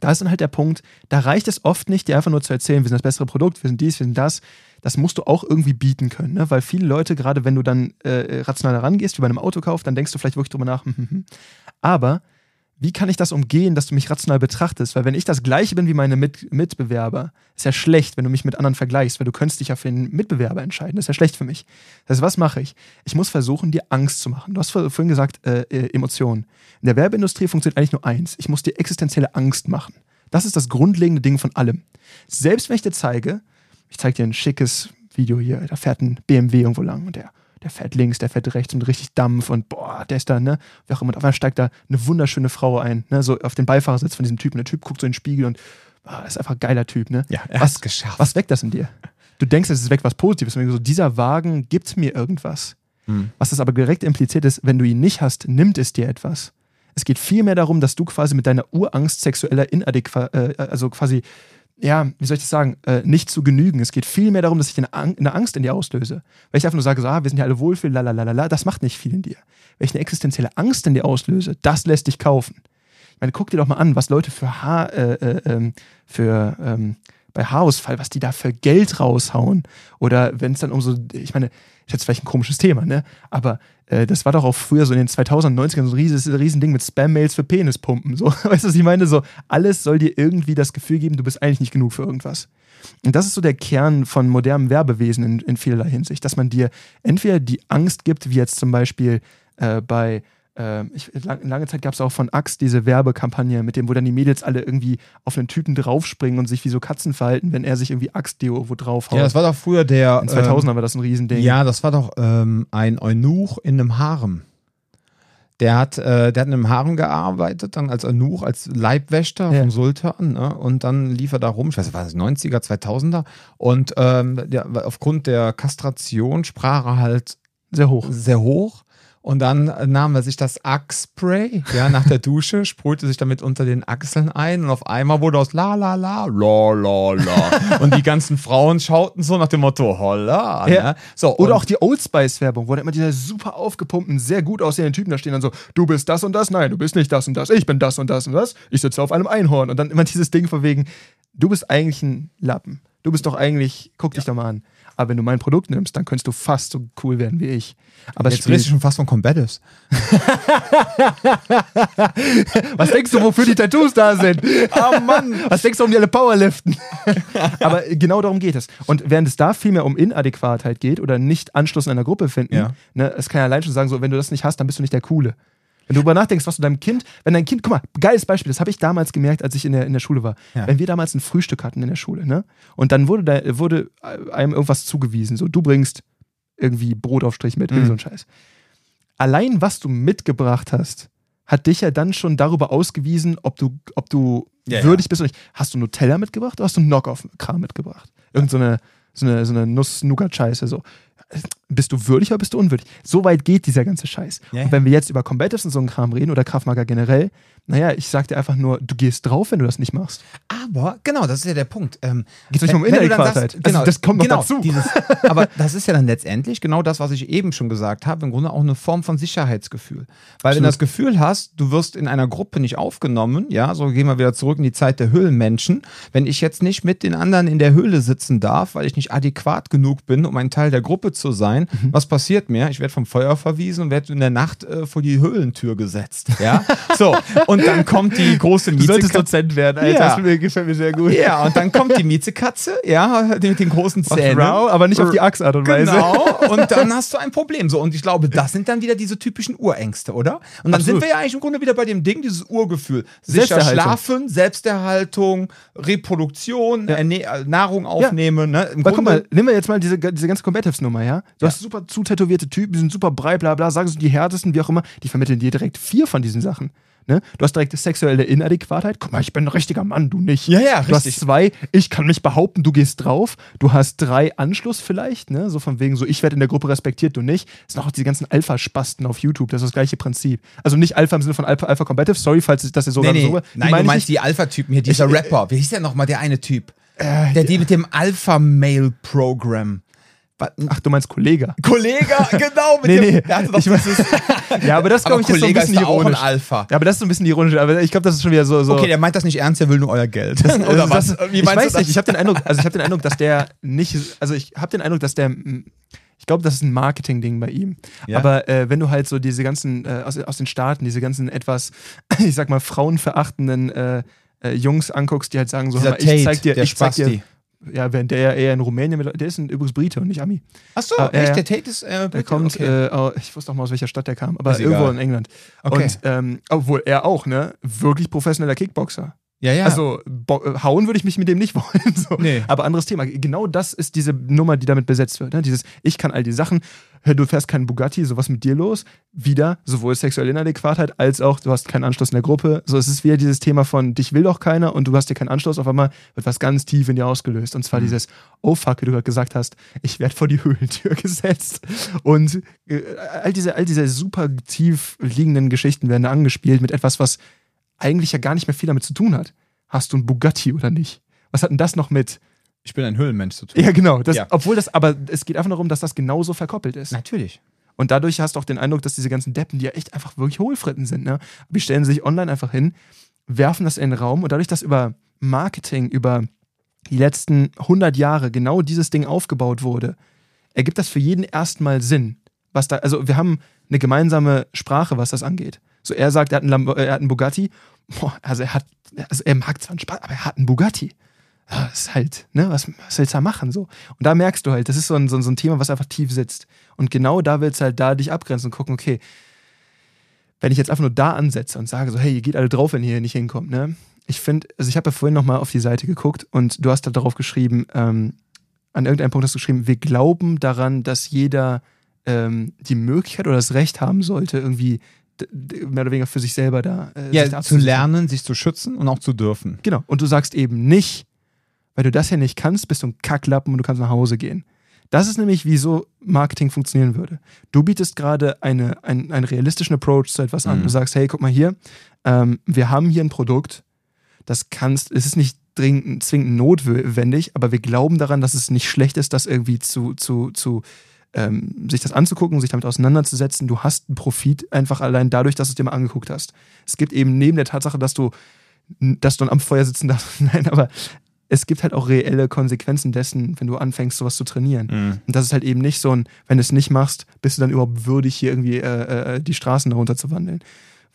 da ist dann halt der Punkt, da reicht es oft nicht, dir einfach nur zu erzählen, wir sind das bessere Produkt, wir sind dies, wir sind das. Das musst du auch irgendwie bieten können, ne? weil viele Leute, gerade wenn du dann äh, rational herangehst, wie bei einem Autokauf, dann denkst du vielleicht wirklich drüber nach. hm, hm, hm. Aber wie kann ich das umgehen, dass du mich rational betrachtest? Weil wenn ich das gleiche bin wie meine Mit Mitbewerber, ist ja schlecht, wenn du mich mit anderen vergleichst, weil du könntest dich ja für den Mitbewerber entscheiden. Das ist ja schlecht für mich. Das heißt, was mache ich? Ich muss versuchen, dir Angst zu machen. Du hast vor- vorhin gesagt, äh, äh, Emotionen. In der Werbeindustrie funktioniert eigentlich nur eins. Ich muss dir existenzielle Angst machen. Das ist das grundlegende Ding von allem. Selbst wenn ich dir zeige, ich zeige dir ein schickes Video hier, da fährt ein BMW irgendwo lang und der, der fährt links, der fährt rechts und richtig Dampf und boah, der ist da, ne? Wie auch immer. Und auf einmal steigt da eine wunderschöne Frau ein, ne? So auf den Beifahrersitz von diesem Typen. Der Typ guckt so in den Spiegel und boah, ist einfach ein geiler Typ, ne? Ja, was, hat's geschafft. Was weckt das in dir? Du denkst, es ist weg was Positives. Und so, dieser Wagen gibt mir irgendwas. Hm. Was das aber direkt impliziert ist, wenn du ihn nicht hast, nimmt es dir etwas. Es geht vielmehr darum, dass du quasi mit deiner Urangst sexueller Inadäquat, äh, also quasi, ja, wie soll ich das sagen, äh, nicht zu genügen. Es geht vielmehr darum, dass ich eine, Ang eine Angst in dir auslöse. Wenn ich einfach nur sage, so, ah, wir sind ja alle wohlfühl, lalalala, das macht nicht viel in dir. Wenn ich eine existenzielle Angst in dir auslöse, das lässt dich kaufen. Ich meine, guck dir doch mal an, was Leute für Haar, äh, äh, ähm, für, ähm, bei Haarausfall, was die da für Geld raushauen. Oder wenn es dann um so, ich meine, ist jetzt vielleicht ein komisches Thema, ne? Aber äh, das war doch auch früher so in den 2090ern so ein rieses, riesen Ding mit Spam-Mails für Penispumpen. So, weißt du, was ich meine? So, alles soll dir irgendwie das Gefühl geben, du bist eigentlich nicht genug für irgendwas. Und das ist so der Kern von modernem Werbewesen in, in vielerlei Hinsicht, dass man dir entweder die Angst gibt, wie jetzt zum Beispiel äh, bei ähm, ich, lang, lange Zeit gab es auch von Axe diese Werbekampagne, mit dem, wo dann die Mädels alle irgendwie auf einen Typen draufspringen und sich wie so Katzen verhalten, wenn er sich irgendwie Axe-Deo wo draufhaut. Ja, das war doch früher der. In 2000 war das ein Riesending. Ähm, ja, das war doch ähm, ein Eunuch in einem Harem. Der hat, äh, der hat in einem Harem gearbeitet, dann als Eunuch, als Leibwächter Ja. vom Sultan. Ne? Und dann lief er da rum, ich weiß nicht, war das 90er, 2000er. Und ähm, der, aufgrund der Kastration sprach er halt Sehr hoch. sehr hoch. Und dann nahm er sich das Axe-Spray, ja, nach der Dusche, sprühte sich damit unter den Achseln ein und auf einmal wurde aus la la la, la la la. und die ganzen Frauen schauten so nach dem Motto, holla. Ja. Ne? So, Oder auch die Old Spice-Werbung, wo dann immer diese super aufgepumpten, sehr gut aussehenden Typen da stehen und so, du bist das und das, nein, du bist nicht das und das, ich bin das und das und das, ich sitze auf einem Einhorn. Und dann immer dieses Ding von wegen, du bist eigentlich ein Lappen. Du bist doch eigentlich, guck dich doch mal an. Aber wenn du mein Produkt nimmst, dann könntest du fast so cool werden wie ich. Aber Jetzt redest du schon fast von Combatives. Was denkst du, wofür die Tattoos da sind? Oh Mann. Was denkst du, um die alle Powerliften? Aber genau darum geht es. Und während es da viel mehr um Inadäquatheit geht oder nicht Anschluss in einer Gruppe finden, Ja. ne, es kann ja allein schon sagen, so, wenn du das nicht hast, dann bist du nicht der Coole. Wenn du darüber nachdenkst, was du deinem Kind, wenn dein Kind, guck mal, geiles Beispiel, das habe ich damals gemerkt, als ich in der, in der Schule war. Ja. Wenn wir damals ein Frühstück hatten in der Schule, ne? Und dann wurde, da, wurde einem irgendwas zugewiesen, so, du bringst irgendwie Brotaufstrich mit, irgend so ein Scheiß. Allein, was du mitgebracht hast, hat dich ja dann schon darüber ausgewiesen, ob du, ob du Ja, würdig bist oder nicht. Hast du Nutella mitgebracht oder hast du Knock-Off-Kram mitgebracht? Irgend so eine, so eine, so eine Nuss-Nougat-Scheiße, so. Bist du würdig oder bist du unwürdig? So weit geht dieser ganze Scheiß. Ja, und ja. wenn wir jetzt über Combatives und so einen Kram reden oder Kraftmager generell, naja, ich sag dir einfach nur, du gehst drauf, wenn du das nicht machst. Aber, genau, das ist ja der Punkt. Ähm, Geht's nicht wenn- um dann Inadäquatheit? sagst- Also das kommt noch genau, dazu. Dieses, aber das ist ja dann letztendlich genau das, was ich eben schon gesagt habe, im Grunde auch eine Form von Sicherheitsgefühl. Weil wenn du das Gefühl hast, du wirst in einer Gruppe nicht aufgenommen, ja, so gehen wir wieder zurück in die Zeit der Höhlenmenschen. Wenn ich jetzt nicht mit den anderen in der Höhle sitzen darf, weil ich nicht adäquat genug bin, um ein Teil der Gruppe zu sein, Mhm. was passiert mir? Ich werde vom Feuer verwiesen und werde in der Nacht äh, vor die Höhlentür gesetzt. Ja, so. Und dann kommt die große Miezekatze. Dozent werden, Alter. Das gefällt mir sehr gut. Ja, und dann kommt die Miezekatze, ja, mit den großen Zähnen. Rau, aber nicht auf die Axt-Art und Weise. Genau, und dann hast du ein Problem. So, und ich glaube, das sind dann wieder diese typischen Urängste, oder? Und dann Absolut. sind wir ja eigentlich im Grunde wieder bei dem Ding, dieses Urgefühl. Sicher schlafen, Selbsterhaltung, Reproduktion, Ja. Äh, Nahrung aufnehmen. Ne? Im Aber guck mal, nehmen wir jetzt mal diese, diese ganze Combatives-Nummer, ja? Du hast super zutätowierte Typen, die sind super breit, bla bla, sagen sie die härtesten, wie auch immer, die vermitteln dir direkt vier von diesen Sachen. Ne? Du hast direkt sexuelle Inadäquatheit. Guck mal, ich bin ein richtiger Mann, du nicht. Ja, ja, Du richtig. hast zwei, ich kann mich behaupten, du gehst drauf. Du hast drei, Anschluss vielleicht, ne? So von wegen, so ich werde in der Gruppe respektiert, du nicht. Das sind auch die ganzen Alpha-Spasten auf YouTube, das ist das gleiche Prinzip. Also nicht Alpha im Sinne von Alpha, Alpha Combative, sorry, falls ich das jetzt so nee, nee. so. die Nein, meine du ich meinst die Alpha-Typen hier, dieser Ich- äh, Rapper. Wie hieß der nochmal, der eine Typ? der die mit dem Alpha-Mail-Programm. Ach, du meinst Kollege. Kollege, genau, mit Nee, dem. nee. Der hatte doch Ich dieses, Ja, aber das glaube ich, ist so ein bisschen ist da auch ein ironisch. Alpha. Ja, aber das ist so ein bisschen ironisch. Aber ich glaube, das ist schon wieder so. so Okay, der meint das nicht ernst, der will nur euer Geld. Also Oder was? Das, Wie ich weiß du das? nicht. Ich habe den Eindruck, also ich habe den Eindruck, dass der nicht, also ich habe den Eindruck, dass der, mm, ich glaube, das ist ein Marketing-Ding bei ihm. Ja. Aber äh, wenn du halt so diese ganzen äh, aus, aus den Staaten, diese ganzen etwas, ich sag mal frauenverachtenden äh, äh, Jungs anguckst, die halt sagen so, Dieser mal, ich zeig dir, ich zeig dir. Ja, wenn der ja eher in Rumänien, mit, der ist ein, übrigens Brite und nicht Ami. Achso, Ah, ja, echt? Der Tate ist. Äh, Der Brite? kommt, Okay. äh, ich wusste auch mal, aus welcher Stadt der kam, aber Ist irgendwo egal. in England. Okay. Und ähm, obwohl er auch, ne, wirklich professioneller Kickboxer. Ja, ja. Also hauen würde ich mich mit dem nicht wollen. So. Nee. Aber anderes Thema. Genau das ist diese Nummer, die damit besetzt wird. Ne? Dieses, ich kann all die Sachen, du fährst keinen Bugatti, so was mit dir los? Wieder sowohl sexuelle Inadäquatheit als auch, du hast keinen Anschluss in der Gruppe. So, es ist wieder dieses Thema von, dich will doch keiner und du hast dir keinen Anschluss. Auf einmal wird was ganz tief in dir ausgelöst. Und Mhm. zwar dieses, oh fuck, wie du gerade gesagt hast, ich werde vor die Höhlentür gesetzt. Und äh, all, diese, all diese super tief liegenden Geschichten werden da angespielt mit etwas, was eigentlich ja gar nicht mehr viel damit zu tun hat. Hast du ein Bugatti oder nicht? Was hat denn das noch mit? ich bin ein Höhlenmensch zu tun. Ja, genau. Das, Ja. Obwohl das, aber es geht einfach darum, dass das genauso verkoppelt ist. Natürlich. Und dadurch hast du auch den Eindruck, dass diese ganzen Deppen, die ja echt einfach wirklich Hohlfritten sind, ne? Die stellen sich online einfach hin, werfen das in den Raum und dadurch, dass über Marketing, über die letzten 100 Jahre genau dieses Ding aufgebaut wurde, ergibt das für jeden erstmal Sinn. Was da, also wir haben eine gemeinsame Sprache, was das angeht. So er sagt, er hat einen, Lambo, äh, er hat einen Bugatti. Boah, also er hat, also er mag zwar einen Spaß, aber er hat einen Bugatti. Das ist halt, ne, was, was willst du da machen so? Und da merkst du halt, das ist so ein, so ein, Thema, was einfach tief sitzt. Und genau da willst du halt da dich abgrenzen und gucken, okay, wenn ich jetzt einfach nur da ansetze und sage so, hey, ihr geht alle drauf, wenn ihr hier nicht hinkommt, ne? Ich finde, also ich habe ja vorhin nochmal auf die Seite geguckt und du hast da darauf geschrieben, ähm, an irgendeinem Punkt hast du geschrieben, wir glauben daran, dass jeder ähm, die Möglichkeit oder das Recht haben sollte, irgendwie mehr oder weniger für sich selber da äh, sich da Ja, zu lernen, sich zu schützen und auch zu dürfen. Genau. Und du sagst eben nicht, weil du das ja nicht kannst, bist du ein Kacklappen und du kannst nach Hause gehen. Das ist nämlich, wie so Marketing funktionieren würde. Du bietest gerade eine, ein, einen realistischen Approach zu etwas an. Mhm. Du sagst, hey, guck mal hier, ähm, wir haben hier ein Produkt, das kannst, es ist nicht dringend, zwingend notwendig, aber wir glauben daran, dass es nicht schlecht ist, das irgendwie zu, zu, zu ähm, sich das anzugucken, sich damit auseinanderzusetzen. Du hast einen Profit einfach allein dadurch, dass du es dir mal angeguckt hast. Es gibt eben neben der Tatsache, dass du, dass du dann am Feuer sitzen darfst, nein, aber es gibt halt auch reelle Konsequenzen dessen, wenn du anfängst, sowas zu trainieren. Mhm. Und das ist halt eben nicht so ein, wenn du es nicht machst, bist du dann überhaupt würdig, hier irgendwie äh, äh, die Straßen darunter zu wandeln.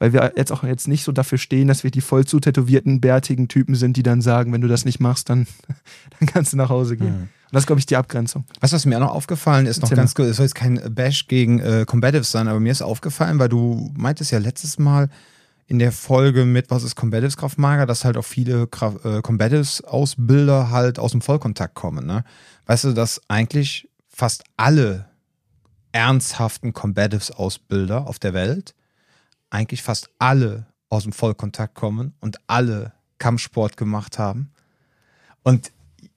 Weil wir jetzt auch jetzt nicht so dafür stehen, dass wir die voll zu tätowierten, bärtigen Typen sind, die dann sagen, wenn du das nicht machst, dann, dann kannst du nach Hause gehen. Mhm. Und das ist, glaube ich, die Abgrenzung. Weißt du, was mir auch noch aufgefallen ist, noch Erzähl ganz kurz, es soll jetzt kein Bash gegen äh, Combatives sein, aber mir ist aufgefallen, weil du meintest ja letztes Mal in der Folge mit, was ist Combatives Kraftmager, dass halt auch viele äh, Combatives-Ausbilder halt aus dem Vollkontakt kommen. Ne? Weißt du, dass eigentlich fast alle ernsthaften Combatives-Ausbilder auf der Welt eigentlich fast alle aus dem Vollkontakt kommen und alle Kampfsport gemacht haben. Und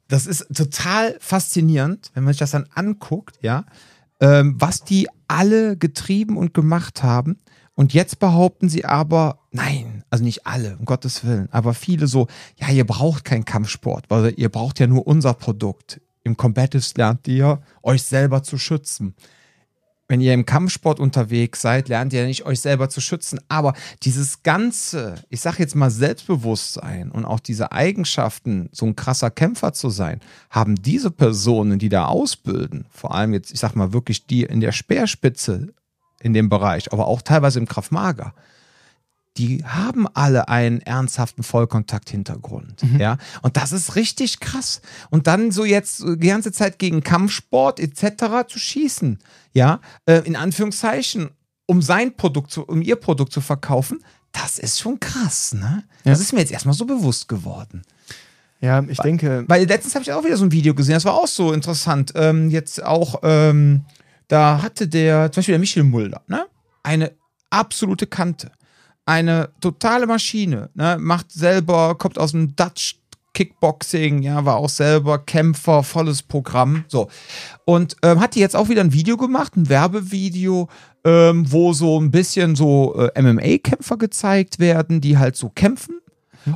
das ist total faszinierend, wenn man sich das dann anguckt, ja, ähm, was die alle getrieben und gemacht haben. Und jetzt behaupten sie aber, nein, also nicht alle, um Gottes Willen, aber viele so, ja, ihr braucht keinen Kampfsport, weil ihr braucht ja nur unser Produkt. Im Combatives lernt ihr, euch selber zu schützen wenn ihr im Kampfsport unterwegs seid, lernt ihr nicht euch selber zu schützen. Aber dieses ganze, ich sag jetzt mal Selbstbewusstsein und auch diese Eigenschaften, so ein krasser Kämpfer zu sein, haben diese Personen, die da ausbilden, vor allem jetzt, ich sag mal wirklich die in der Speerspitze in dem Bereich, aber auch teilweise im Kraftmager, die haben alle einen ernsthaften Vollkontakt-Hintergrund. Mhm. Ja, und das ist richtig krass. Und dann so jetzt die ganze Zeit gegen Kampfsport etc. zu schießen, ja, äh, in Anführungszeichen, um sein Produkt, zu, um ihr Produkt zu verkaufen, das ist schon krass, ne? Ja. Das ist mir jetzt erstmal so bewusst geworden. Ja, ich denke, Weil letztens habe ich auch wieder so ein Video gesehen, das war auch so interessant. Ähm, jetzt auch, ähm, da hatte der, zum Beispiel der Michel Mulder, ne? Eine absolute Kante. Eine totale Maschine, ne? Macht selber, kommt aus dem Dutch Kickboxing, ja, war auch selber Kämpfer, volles Programm, so. Und ähm, hat die jetzt auch wieder ein Video gemacht, ein Werbevideo, ähm, wo so ein bisschen so äh, MMA-Kämpfer gezeigt werden, die halt so kämpfen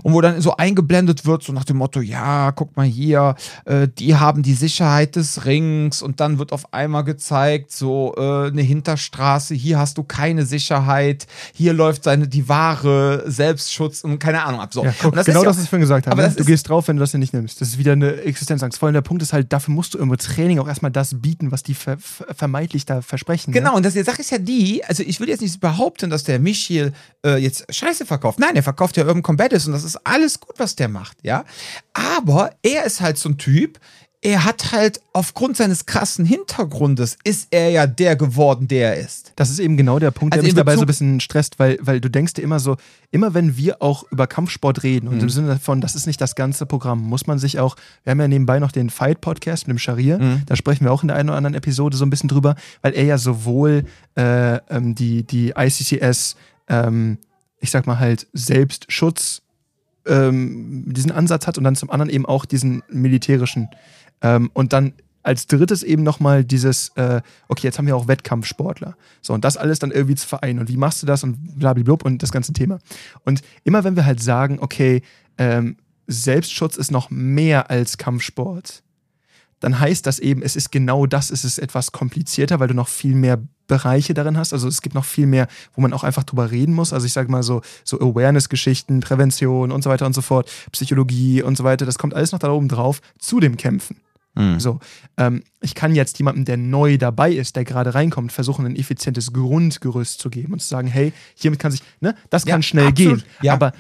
und wo dann so eingeblendet wird, so nach dem Motto, ja, guck mal hier, äh, die haben die Sicherheit des Rings und dann wird auf einmal gezeigt, so äh, eine Hinterstraße, hier hast du keine Sicherheit, hier läuft seine die Ware, Selbstschutz und keine Ahnung ab. So. ja, guck, das genau ist ja das, was ich vorhin gesagt habe. Ne? Du gehst drauf, wenn du das hier nicht nimmst. Das ist wieder eine Existenzangst. Vor allem der Punkt ist halt, dafür musst du im Training auch erstmal das bieten, was die ver ver vermeintlich da versprechen. Genau, Ne? und das, die Sache ist ja die, also ich will jetzt nicht behaupten, dass der Michiel äh, jetzt Scheiße verkauft. Nein, er verkauft ja Urban Combatives und das ist alles gut, was der macht, ja. Aber er ist halt so ein Typ, er hat halt aufgrund seines krassen Hintergrundes, ist er ja der geworden, der er ist. Das ist eben genau der Punkt, der Also mich in dabei so ein bisschen stresst, weil, weil du denkst dir immer so, immer wenn wir auch über Kampfsport reden und Mhm. im Sinne davon, das ist nicht das ganze Programm, muss man sich auch, wir haben ja nebenbei noch den Fight-Podcast mit dem Sharir, Mhm. da sprechen wir auch in der einen oder anderen Episode so ein bisschen drüber, weil er ja sowohl äh, ähm, die, die ICCS, ähm, ich sag mal halt, Selbstschutz, ähm, diesen Ansatz hat und dann zum anderen eben auch diesen militärischen. Ähm, und dann als drittes eben nochmal dieses, äh, okay, jetzt haben wir auch Wettkampfsportler. So, und das alles dann irgendwie zu vereinen. Und wie machst du das und blablabla und das ganze Thema. Und immer wenn wir halt sagen, okay, ähm, Selbstschutz ist noch mehr als Kampfsport, dann heißt das eben, es ist genau das, es ist etwas komplizierter, weil du noch viel mehr Bereiche darin hast. Also es gibt noch viel mehr, wo man auch einfach drüber reden muss. Also ich sage mal so, so Awareness-Geschichten, Prävention und so weiter und so fort, Psychologie und so weiter, das kommt alles noch da oben drauf zu dem Kämpfen. So, ähm, ich kann jetzt jemandem, der neu dabei ist, der gerade reinkommt, versuchen, ein effizientes Grundgerüst zu geben und zu sagen, hey, hiermit kann sich, ne, das Ja, kann schnell absolut. gehen. Ja. Aber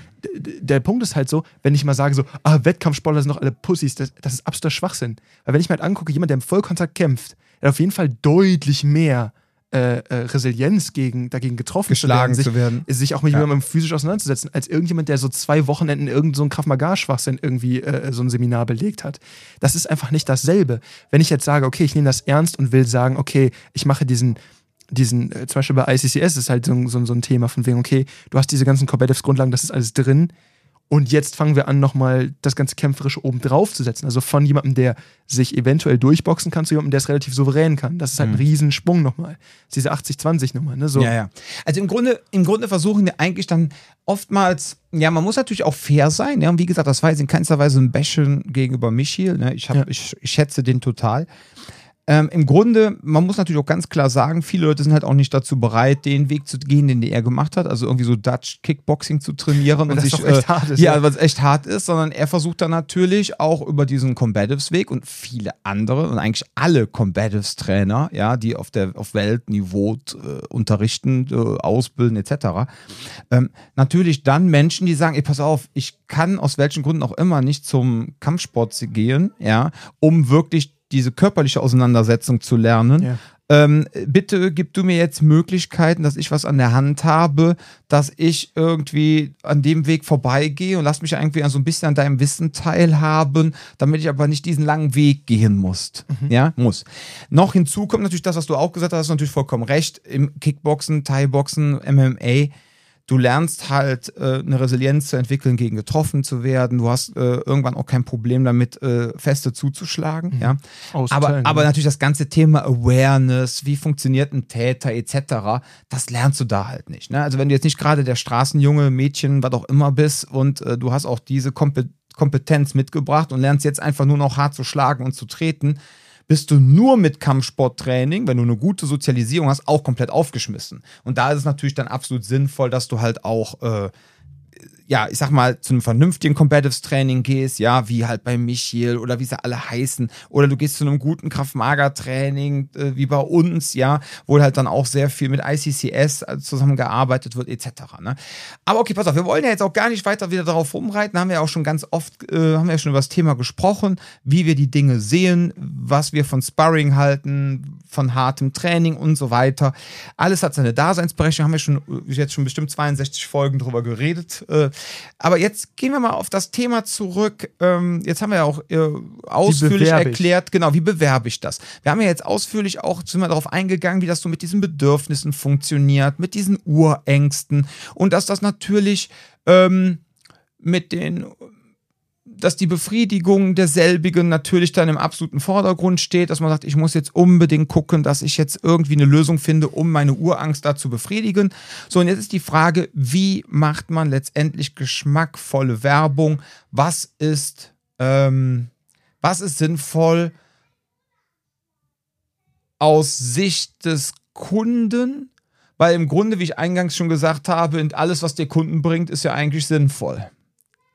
der Punkt ist halt so, wenn ich mal sage so, ah, Wettkampfsportler sind doch alle Pussys, das, das ist absoluter Schwachsinn. Weil wenn ich mir halt angucke, jemand, der im Vollkontakt kämpft, der hat auf jeden Fall deutlich mehr äh, äh, Resilienz gegen, dagegen getroffen Geschlagen zu zu werden, werden. sich, sich auch mit Ja. jemandem physisch auseinanderzusetzen, als irgendjemand, der so zwei Wochenenden irgendeinen so Maga-Schwachsinn irgendwie äh, so ein Seminar belegt hat. Das ist einfach nicht dasselbe. Wenn ich jetzt sage, okay, ich nehme das ernst und will sagen, okay, ich mache diesen diesen, äh, zum Beispiel bei ICCS ist halt so, ein- so, so ein Thema von wegen, okay, du hast diese ganzen Combatives-Grundlagen, das ist alles drin. Und jetzt fangen wir an, nochmal das ganze Kämpferische oben drauf zu setzen. Also von jemandem, der sich eventuell durchboxen kann, zu jemandem, der es relativ souverän kann. Das ist halt ein Riesensprung nochmal. Das ist diese 80-20-Nummer, ne? So. Ja, ja. Also im Grunde, im Grunde versuchen wir eigentlich dann oftmals, ja, man muss natürlich auch fair sein. Ja, und wie gesagt, das war jetzt in keinster Weise ein Bashen gegenüber Michiel. Ne? Ich, hab, Ja. ich, ich schätze den total. Ähm, Im Grunde, man muss natürlich auch ganz klar sagen, viele Leute sind halt auch nicht dazu bereit, den Weg zu gehen, den er gemacht hat, also irgendwie so Dutch Kickboxing zu trainieren und, das sich äh, hart ist, ja, ja. was echt hart ist, sondern er versucht dann natürlich auch über diesen Combatives Weg und viele andere und eigentlich alle Combatives Trainer, ja, die auf der auf Weltniveau äh, unterrichten, äh, ausbilden etc. Ähm, natürlich dann Menschen, die sagen, ey, pass auf, ich kann aus welchen Gründen auch immer nicht zum Kampfsport gehen, ja, um wirklich diese körperliche Auseinandersetzung zu lernen. Ja. Ähm, bitte gib du mir jetzt Möglichkeiten, dass ich was an der Hand habe, dass ich irgendwie an dem Weg vorbeigehe und lass mich irgendwie so ein bisschen an deinem Wissen teilhaben, damit ich aber nicht diesen langen Weg gehen muss. Ja, muss. Noch hinzu kommt natürlich das, was du auch gesagt hast, hast du natürlich vollkommen recht. Im Kickboxen, Thai-Boxen, MMA, du lernst halt äh, eine Resilienz zu entwickeln, gegen getroffen zu werden. Du hast äh, irgendwann auch kein Problem damit, äh, feste zuzuschlagen. Ja. Aber, aber natürlich das ganze Thema Awareness, wie funktioniert ein Täter etc., das lernst du da halt nicht. Ne? Also wenn du jetzt nicht gerade der Straßenjunge, Mädchen, was auch immer bist und äh, du hast auch diese Kompe Kompetenz mitgebracht und lernst jetzt einfach nur noch hart zu schlagen und zu treten, bist du nur mit Kampfsporttraining, wenn du eine gute Sozialisierung hast, auch komplett aufgeschmissen. Und da ist es natürlich dann absolut sinnvoll, dass du halt auch äh, ja, ich sag mal, zu einem vernünftigen Competitive Training gehst, ja, wie halt bei Michiel oder wie sie alle heißen, oder du gehst zu einem guten Kraft-Mager-Training, äh, wie bei uns, ja, wo halt dann auch sehr viel mit ICCS zusammengearbeitet wird, etc. Ne? Aber okay, pass auf, wir wollen ja jetzt auch gar nicht weiter wieder darauf rumreiten, haben wir ja auch schon ganz oft, äh, haben wir ja schon über das Thema gesprochen, wie wir die Dinge sehen, was wir von Sparring halten, von hartem Training und so weiter. Alles hat seine Daseinsberechtigung, haben wir schon äh, jetzt schon bestimmt 62 Folgen drüber geredet. Äh, aber jetzt gehen wir mal auf das Thema zurück. Ähm, jetzt haben wir ja auch äh, ausführlich erklärt, genau, wie bewerbe ich das? Wir haben ja jetzt ausführlich auch sind wir darauf eingegangen, wie das so mit diesen Bedürfnissen funktioniert, mit diesen Urängsten und dass das natürlich ähm, mit den dass die Befriedigung derselbigen natürlich dann im absoluten Vordergrund steht, dass man sagt, ich muss jetzt unbedingt gucken, dass ich jetzt irgendwie eine Lösung finde, um meine Urangst da zu befriedigen. So, und jetzt ist die Frage, wie macht man letztendlich geschmackvolle Werbung? Was ist, ähm, was ist sinnvoll aus Sicht des Kunden? Weil im Grunde, wie ich eingangs schon gesagt habe, alles, was der Kunden bringt, ist ja eigentlich sinnvoll.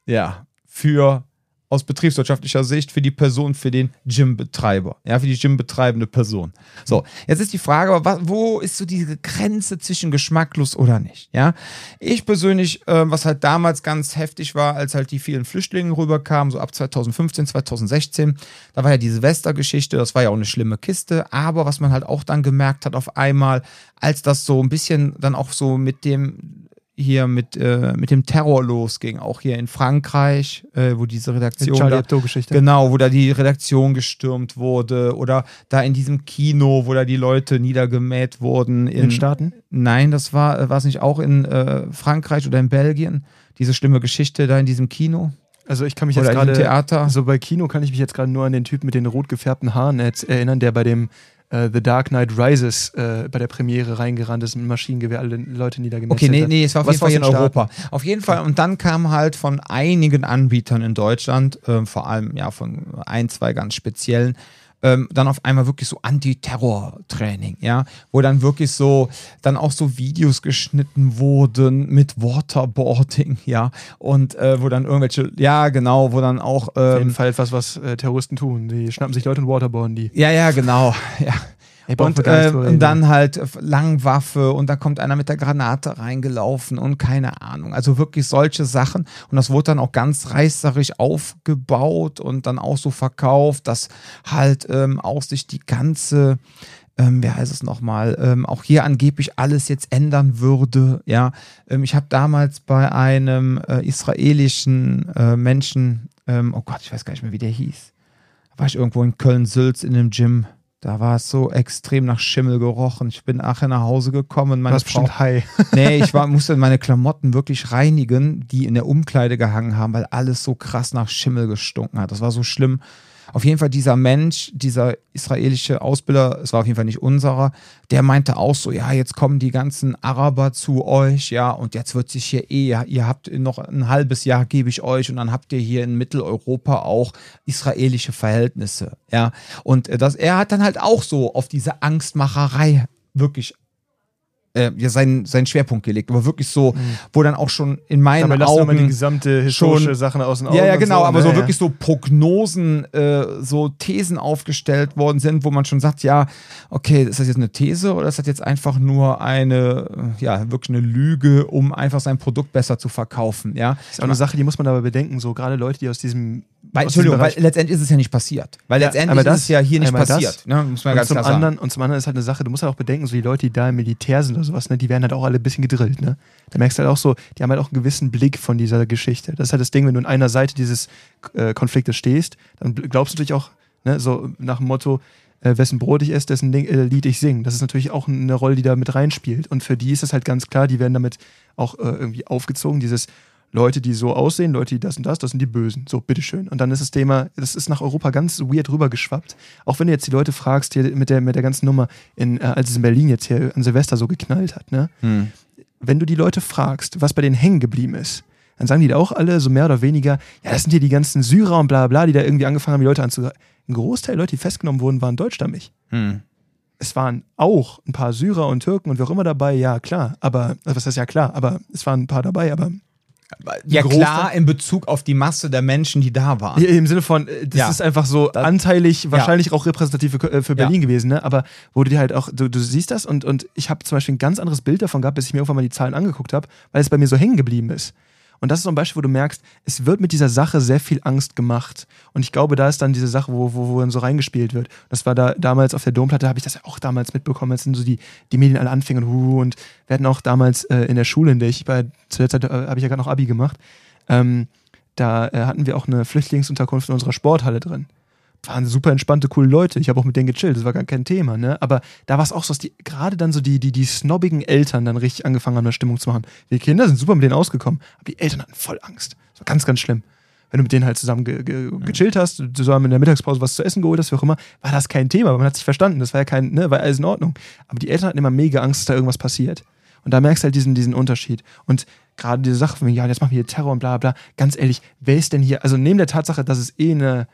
Ja, für aus betriebswirtschaftlicher Sicht für die Person, für den Gymbetreiber, ja, für die gymbetreibende Person. So, jetzt ist die Frage, aber wo ist so diese Grenze zwischen geschmacklos oder nicht? Ja, ich persönlich, äh, was halt damals ganz heftig war, als halt die vielen Flüchtlinge rüberkamen, so ab 2015, 2016, da war ja die Silvestergeschichte, das war ja auch eine schlimme Kiste, aber was man halt auch dann gemerkt hat auf einmal, als das so ein bisschen dann auch so mit dem hier mit, äh, mit dem Terror losging, auch hier in Frankreich, äh, wo diese Die Redaktion. Charlie Hebdo-Geschichte. genau, wo da die Redaktion gestürmt wurde oder da in diesem Kino, wo da die Leute niedergemäht wurden. in den Staaten. Nein, das war, äh, war es nicht auch in äh, Frankreich oder in Belgien? Diese schlimme Geschichte da in diesem Kino Also ich kann mich oder jetzt gerade, Theater. so bei Kino kann ich mich jetzt gerade nur an den Typ mit den rot gefärbten Haaren erinnern, der bei dem äh, The Dark Knight Rises äh, bei der Premiere reingerannt ist mit Maschinengewehr alle Leute niedergemetzelt Okay, nee, hat. nee, es war auf Was jeden Fall in in Europa. Auf jeden Fall, und dann kam halt von einigen Anbietern in Deutschland, ähm, vor allem ja von ein, zwei ganz speziellen, ähm, dann auf einmal wirklich so Anti-Terror-Training, ja, wo dann wirklich so, dann auch so Videos geschnitten wurden mit Waterboarding, ja, und äh, wo dann irgendwelche, ja, genau, wo dann auch, Auf jeden ähm, Fall etwas, was äh, Terroristen tun. Die schnappen sich Leute und waterboarden die. ja, ja, genau, ja. Und, äh, und dann halt Langwaffe und da kommt einer mit der Granate reingelaufen und keine Ahnung. Also wirklich solche Sachen. Und das wurde dann auch ganz reißerisch aufgebaut und dann auch so verkauft, dass halt ähm, auch sich die ganze ähm, wie heißt es nochmal, ähm, auch hier angeblich alles jetzt ändern würde. Ja, ähm, ich habe damals bei einem äh, israelischen äh, Menschen, ähm, oh Gott, ich weiß gar nicht mehr, wie der hieß. War ich irgendwo in Köln-Sülz in einem Gym. Da war es so extrem nach Schimmel gerochen. Ich bin nachher nach Hause gekommen. Du Meine warst Frau, bestimmt high. nee, ich war, musste meine Klamotten wirklich reinigen, die in der Umkleide gehangen haben, weil alles so krass nach Schimmel gestunken hat. Das war so schlimm. Auf jeden Fall dieser Mensch, dieser israelische Ausbilder, es war auf jeden Fall nicht unserer, der meinte auch so, ja, jetzt kommen die ganzen Araber zu euch, ja, und jetzt wird sich hier eh, ihr habt noch ein halbes Jahr, gebe ich euch, und dann habt ihr hier in Mitteleuropa auch israelische Verhältnisse, ja. Und äh, das, er hat dann halt auch so auf diese Angstmacherei wirklich äh, ja, seinen, seinen Schwerpunkt gelegt. Aber wirklich so, mhm. wo dann auch schon in meinen Dabei Augen. Mal die gesamte historische schon, Sachen aus den Augen. Ja, ja, genau, so, aber ne? so wirklich so Prognosen, äh, so Thesen aufgestellt worden sind, wo man schon sagt, ja, okay, ist das jetzt eine These oder ist das jetzt einfach nur eine, ja, wirklich eine Lüge, um einfach sein Produkt besser zu verkaufen, ja. Das ist auch eine Sache, die muss man aber bedenken, so gerade Leute, die aus diesem weil, Entschuldigung, weil letztendlich ist es ja nicht passiert. Weil ja, letztendlich das, ist es ja hier nicht passiert. Das, ne? Muss man und, ganz zum klar anderen, sagen. und zum anderen ist halt eine Sache, du musst halt auch bedenken, so die Leute, die da im Militär sind sowas, ne, die werden halt auch alle ein bisschen gedrillt. Ne? Da merkst du halt auch so, die haben halt auch einen gewissen Blick von dieser Geschichte. Das ist halt das Ding, wenn du an einer Seite dieses äh, Konfliktes stehst, dann glaubst du natürlich auch, ne, so nach dem Motto, äh, wessen Brot ich esse, dessen Ding, äh, Lied ich singe. Das ist natürlich auch eine Rolle, die da mit reinspielt. Und für die ist es halt ganz klar, die werden damit auch äh, irgendwie aufgezogen, dieses Leute, die so aussehen, Leute, die das und das, das sind die Bösen. So, bitteschön. Und dann ist das Thema, das ist nach Europa ganz weird rübergeschwappt. Auch wenn du jetzt die Leute fragst, hier mit der, mit der ganzen Nummer, in, äh, als es in Berlin jetzt hier an Silvester so geknallt hat, ne? Hm. Wenn du die Leute fragst, was bei denen hängen geblieben ist, dann sagen die da auch alle so mehr oder weniger, ja, das sind hier die ganzen Syrer und bla bla, die da irgendwie angefangen haben, die Leute anzusagen. Ein Großteil der Leute, die festgenommen wurden, waren deutschstammig. Hm. Es waren auch ein paar Syrer und Türken und wer auch immer dabei, ja klar, aber, was heißt ja klar, aber es waren ein paar dabei, aber ja, klar, in Bezug auf die Masse der Menschen, die da waren. Ja, Im Sinne von, äh, das ja. ist einfach so das, anteilig, wahrscheinlich ja. auch repräsentativ für, äh, für Berlin gewesen, ne? Aber wo du dir halt auch, du, du siehst das und, und ich habe zum Beispiel ein ganz anderes Bild davon gehabt, bis ich mir irgendwann mal die Zahlen angeguckt habe, weil es bei mir so hängen geblieben ist. Und das ist so ein Beispiel, wo du merkst, es wird mit dieser Sache sehr viel Angst gemacht. Und ich glaube, da ist dann diese Sache, wo, wo, wo dann so reingespielt wird. Das war da damals auf der Domplatte, habe ich das ja auch damals mitbekommen, als so die, die Medien alle anfingen und, uh, und wir hatten auch damals äh, in der Schule, in der ich bei, zu der Zeit äh, habe ich ja gerade noch Abi gemacht, ähm, da äh, hatten wir auch eine Flüchtlingsunterkunft in unserer Sporthalle drin waren super entspannte, coole Leute. Ich habe auch mit denen gechillt, das war gar kein Thema, ne? Aber da war es auch so, dass die gerade dann so die, die, die snobbigen Eltern dann richtig angefangen haben, eine Stimmung zu machen. Die Kinder sind super mit denen ausgekommen, aber die Eltern hatten voll Angst. Das war ganz, ganz schlimm. Wenn du mit denen halt zusammen ge ge gechillt hast, zusammen in der Mittagspause was zu essen geholt hast, wie auch immer, war das kein Thema, aber man hat sich verstanden. Das war ja kein, ne, war alles in Ordnung. Aber die Eltern hatten immer mega Angst, dass da irgendwas passiert. Und da merkst du halt diesen, diesen Unterschied. Und gerade diese Sache von, ja, jetzt machen wir hier Terror und bla bla, ganz ehrlich, wer ist denn hier, also neben der Tatsache, dass es eh eine,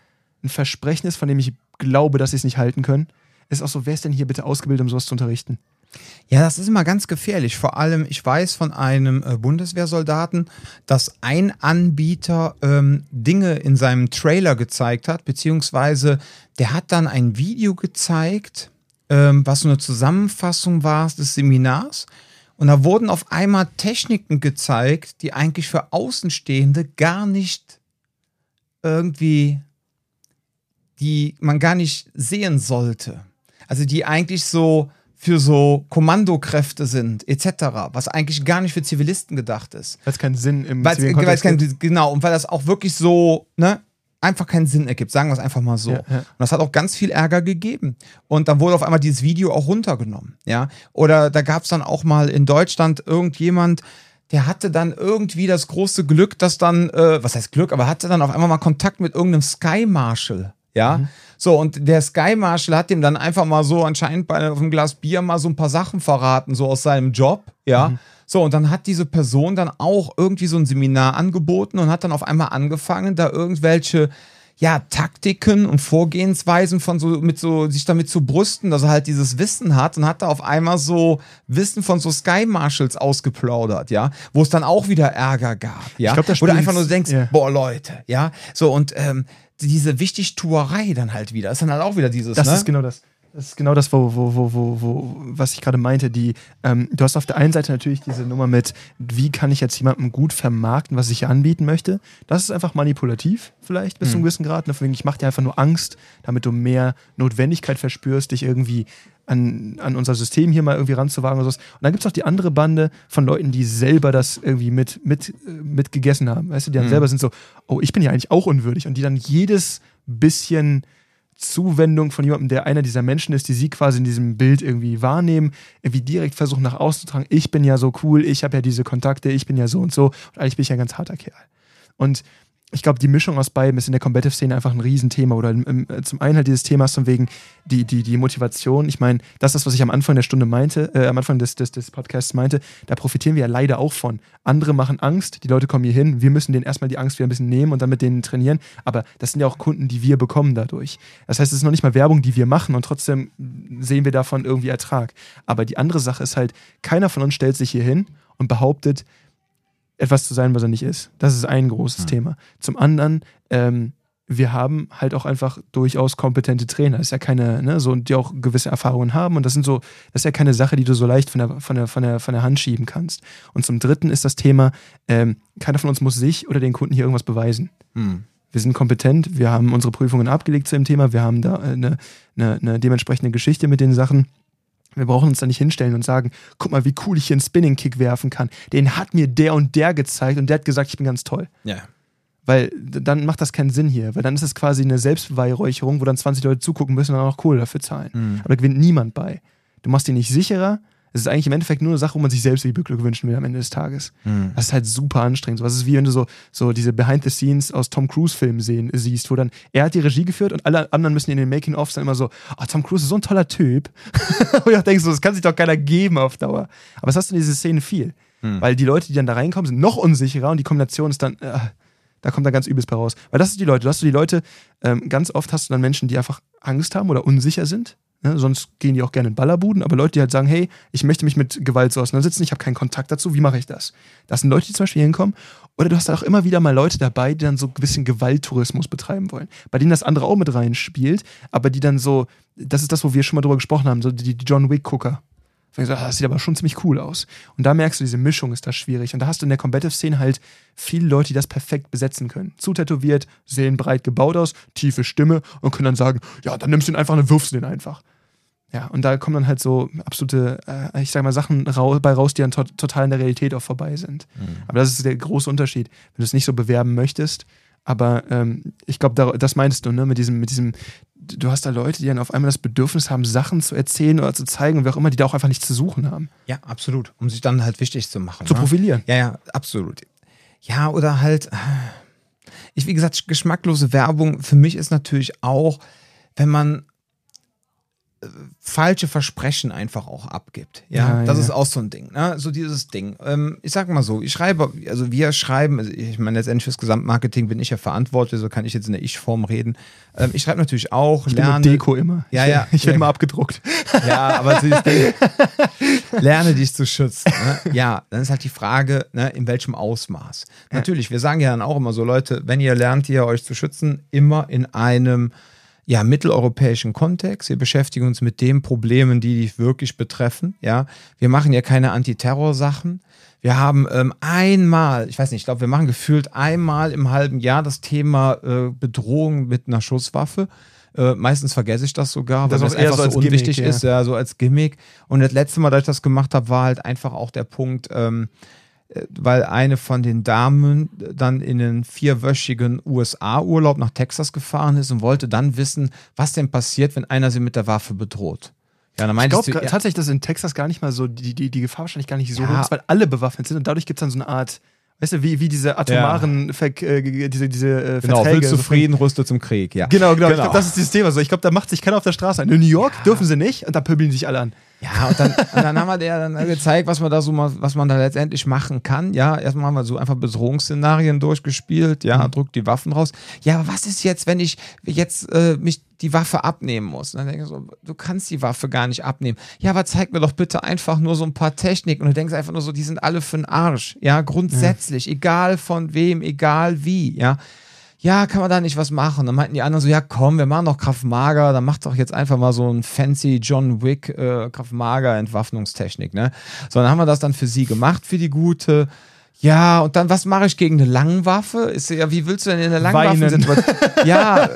ein Versprechen ist, von dem ich glaube, dass sie es nicht halten können, ist auch so, wer ist denn hier bitte ausgebildet, um sowas zu unterrichten? Ja, das ist immer ganz gefährlich. Vor allem, ich weiß von einem äh, Bundeswehrsoldaten, dass ein Anbieter ähm, Dinge in seinem Trailer gezeigt hat, beziehungsweise der hat dann ein Video gezeigt, ähm, was so eine Zusammenfassung war des Seminars. Und da wurden auf einmal Techniken gezeigt, die eigentlich für Außenstehende gar nicht irgendwie die man gar nicht sehen sollte. Also die eigentlich so für so Kommandokräfte sind, etc., was eigentlich gar nicht für Zivilisten gedacht ist. Weil es keinen Sinn im weil's, weil's kein, Genau, und weil das auch wirklich so, ne, einfach keinen Sinn ergibt, sagen wir es einfach mal so. Ja, ja. Und das hat auch ganz viel Ärger gegeben. Und dann wurde auf einmal dieses Video auch runtergenommen, ja. Oder da gab es dann auch mal in Deutschland irgendjemand, der hatte dann irgendwie das große Glück, dass dann, äh, was heißt Glück, aber hatte dann auf einmal mal Kontakt mit irgendeinem Sky Marshal ja. Mhm. So, und der Sky Marshal hat ihm dann einfach mal so anscheinend bei einem Glas Bier mal so ein paar Sachen verraten, so aus seinem Job, ja. Mhm. So, und dann hat diese Person dann auch irgendwie so ein Seminar angeboten und hat dann auf einmal angefangen, da irgendwelche ja, Taktiken und Vorgehensweisen von so, mit so, sich damit zu brüsten, dass er halt dieses Wissen hat und hat da auf einmal so Wissen von so Sky Marshals ausgeplaudert, ja, wo es dann auch wieder Ärger gab, ja, ich glaub, wo du einfach nur denkst, yeah. boah, Leute, ja, so und ähm, diese Wichtigtuerei dann halt wieder. ist dann halt auch wieder dieses. Das ne? ist genau das. Das ist genau das, wo, wo, wo, wo, wo was ich gerade meinte. Die, ähm, du hast auf der einen Seite natürlich diese Nummer mit, wie kann ich jetzt jemandem gut vermarkten, was ich anbieten möchte. Das ist einfach manipulativ, vielleicht bis mhm. zu einem gewissen Grad. Deswegen, ich mache dir einfach nur Angst, damit du mehr Notwendigkeit verspürst, dich irgendwie an, an unser System hier mal irgendwie ranzuwagen oder sowas. Und dann gibt es auch die andere Bande von Leuten, die selber das irgendwie mit, mit, mit gegessen haben. Weißt du, die dann mhm. selber sind so, oh, ich bin ja eigentlich auch unwürdig. Und die dann jedes bisschen Zuwendung von jemandem, der einer dieser Menschen ist, die sie quasi in diesem Bild irgendwie wahrnehmen, irgendwie direkt versuchen nach außen zu tragen, ich bin ja so cool, ich habe ja diese Kontakte, ich bin ja so und so und eigentlich bin ich ja ein ganz harter Kerl. Und ich glaube, die Mischung aus beiden ist in der Competitive-Szene einfach ein Riesenthema. Oder im, äh, zum einen halt dieses Thema von wegen die, die, die Motivation. Ich meine, das ist das, was ich am Anfang der Stunde meinte, äh, am Anfang des, des, des Podcasts meinte. Da profitieren wir ja leider auch von. Andere machen Angst, die Leute kommen hier hin. Wir müssen denen erstmal die Angst wieder ein bisschen nehmen und dann mit denen trainieren. Aber das sind ja auch Kunden, die wir bekommen dadurch. Das heißt, es ist noch nicht mal Werbung, die wir machen und trotzdem sehen wir davon irgendwie Ertrag. Aber die andere Sache ist halt, keiner von uns stellt sich hier hin und behauptet, etwas zu sein, was er nicht ist. Das ist ein großes mhm. Thema. Zum anderen, ähm, wir haben halt auch einfach durchaus kompetente Trainer. Das ist ja keine, ne, so, die auch gewisse Erfahrungen haben. Und das sind so, das ist ja keine Sache, die du so leicht von der, von der, von der, von der Hand schieben kannst. Und zum dritten ist das Thema, ähm, keiner von uns muss sich oder den Kunden hier irgendwas beweisen. Mhm. Wir sind kompetent, wir haben unsere Prüfungen abgelegt zu dem Thema, wir haben da eine, eine, eine dementsprechende Geschichte mit den Sachen. Wir brauchen uns da nicht hinstellen und sagen, guck mal, wie cool ich hier einen Spinning-Kick werfen kann. Den hat mir der und der gezeigt und der hat gesagt, ich bin ganz toll. Ja. Weil dann macht das keinen Sinn hier, weil dann ist es quasi eine Selbstbeweihräucherung, wo dann 20 Leute zugucken müssen und dann auch Kohle dafür zahlen. Mhm. Aber da gewinnt niemand bei. Du machst dir nicht sicherer, es ist eigentlich im Endeffekt nur eine Sache, wo man sich selbst die beglückwünschen will am Ende des Tages. Mhm. Das ist halt super anstrengend. So, das ist wie wenn du so, so diese Behind the Scenes aus Tom Cruise-Filmen siehst, wo dann er hat die Regie geführt und alle anderen müssen in den Making-ofs dann immer so, oh, Tom Cruise ist so ein toller Typ. und ich denke so, das kann sich doch keiner geben auf Dauer. Aber das hast du in diese Szenen viel. Mhm. Weil die Leute, die dann da reinkommen, sind noch unsicherer und die Kombination ist dann, äh, da kommt dann ganz übelst bei raus. Weil das sind die Leute. Du hast du die Leute, ähm, ganz oft hast du dann Menschen, die einfach Angst haben oder unsicher sind Ne? Sonst gehen die auch gerne in Ballerbuden, aber Leute, die halt sagen, hey, ich möchte mich mit Gewalt so auseinandersetzen, ich habe keinen Kontakt dazu, wie mache ich das? Das sind Leute, die zum Beispiel hinkommen. Oder du hast auch immer wieder mal Leute dabei, die dann so ein bisschen Gewalttourismus betreiben wollen. Bei denen das andere auch mit reinspielt, aber die dann so, das ist das, wo wir schon mal drüber gesprochen haben, so die, die John Wick-Gucker. So, ah, das sieht aber schon ziemlich cool aus. Und da merkst du, diese Mischung ist da schwierig. Und da hast du in der Combative-Szene halt viele Leute, die das perfekt besetzen können. Zutätowiert, sehen breit gebaut aus, tiefe Stimme und können dann sagen, ja, dann nimmst du ihn einfach und wirfst du den einfach. Ja, und da kommen dann halt so absolute, äh, ich sag mal, Sachen rau bei raus, die dann to total in der Realität auch vorbei sind. Mhm. Aber das ist der große Unterschied. Wenn du es nicht so bewerben möchtest, aber ähm, ich glaube, da, das meinst du, ne, mit diesem, mit diesem, du hast da Leute, die dann auf einmal das Bedürfnis haben, Sachen zu erzählen oder zu zeigen und wie auch immer, die da auch einfach nichts zu suchen haben. Ja, absolut. Um sich dann halt wichtig zu machen. Zu ne? profilieren. Ja, ja, absolut. Ja, oder halt, ich, wie gesagt, geschmacklose Werbung für mich ist natürlich auch, wenn man falsche Versprechen einfach auch abgibt. Ja, ja das ja. ist auch so ein Ding. Ne? So dieses Ding. Ähm, ich sag mal so, ich schreibe, also wir schreiben, also ich meine, letztendlich fürs Gesamtmarketing bin ich ja verantwortlich, so kann ich jetzt in der Ich-Form reden. Ähm, ich schreibe natürlich auch, ich lerne. Bin Deko immer. Ja, ja. Ich werde immer abgedruckt. Ja, aber dieses Ding, lerne dich zu schützen. Ne? Ja, dann ist halt die Frage, ne, in welchem Ausmaß. Natürlich, wir sagen ja dann auch immer so, Leute, wenn ihr lernt, ihr euch zu schützen, immer in einem ja, mitteleuropäischen Kontext. Wir beschäftigen uns mit den Problemen, die dich wirklich betreffen. Ja, wir machen ja keine Antiterror-Sachen. Wir haben ähm, einmal, ich weiß nicht, ich glaube, wir machen gefühlt einmal im halben Jahr das Thema äh, Bedrohung mit einer Schusswaffe. Äh, meistens vergesse ich das sogar, weil das, das einfach so, so unwichtig Gimmick, ja. ist, ja, so als Gimmick. Und das letzte Mal, dass ich das gemacht habe, war halt einfach auch der Punkt, ähm, weil eine von den Damen dann in einen vierwöchigen USA-Urlaub nach Texas gefahren ist und wollte dann wissen, was denn passiert, wenn einer sie mit der Waffe bedroht. Ja, dann ich glaube ja, tatsächlich, dass in Texas gar nicht mal so, die, die, die Gefahr wahrscheinlich gar nicht so ja. hoch ist, weil alle bewaffnet sind und dadurch gibt es dann so eine Art, weißt du, wie, wie diese atomaren ja. Ver äh, diese, diese äh, genau, Verträge. Willst du Frieden, rüste zum Krieg, ja. Genau, genau. genau. Ich glaube, das ist dieses Thema. So, ich glaube, da macht sich keiner auf der Straße an. In New York ja. dürfen sie nicht und da pöbeln sich alle an. Ja, und dann, und dann haben wir dir dann gezeigt, was man da so mal, was man da letztendlich machen kann. Ja, erstmal haben wir so einfach Bedrohungsszenarien durchgespielt. Ja, mhm. drückt die Waffen raus. Ja, aber was ist jetzt, wenn ich jetzt äh, mich die Waffe abnehmen muss? Und dann denke ich so, du kannst die Waffe gar nicht abnehmen. Ja, aber zeig mir doch bitte einfach nur so ein paar Techniken. Und du denkst einfach nur so, die sind alle für den Arsch. Ja, grundsätzlich, ja. egal von wem, egal wie. Ja ja, kann man da nicht was machen? Dann meinten die anderen so, ja komm, wir machen doch Kraft Mager, dann macht doch jetzt einfach mal so ein fancy John Wick äh, Kraft Mager Entwaffnungstechnik, ne? So, dann haben wir das dann für sie gemacht, für die gute. Ja, und dann, was mache ich gegen eine Langwaffe? Ist ja, wie willst du denn in der Langwaffensituation? ja,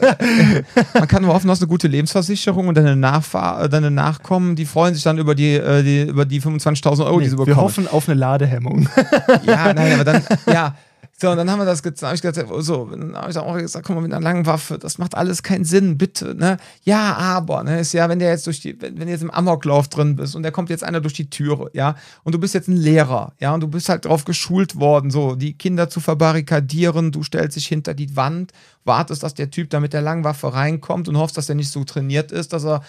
man kann nur hoffen, du hast eine gute Lebensversicherung und deine, Nachfahr deine Nachkommen, die freuen sich dann über die, äh, die, über die 25.000 Euro, nee, die sie bekommen. Wir hoffen auf eine Ladehemmung. ja, nein, aber dann, ja, So, und dann haben wir das gezeigt. Hab ich gesagt, so, dann habe ich auch gesagt, guck mal, mit einer langen Waffe, das macht alles keinen Sinn, bitte. Ne? Ja, aber, ne, ist ja, wenn der jetzt durch die, wenn, wenn du jetzt im Amoklauf drin bist und da kommt jetzt einer durch die Türe, ja, und du bist jetzt ein Lehrer, ja, und du bist halt darauf geschult worden, so, die Kinder zu verbarrikadieren, du stellst dich hinter die Wand, wartest, dass der Typ da mit der langen Waffe reinkommt und hoffst, dass er nicht so trainiert ist, dass er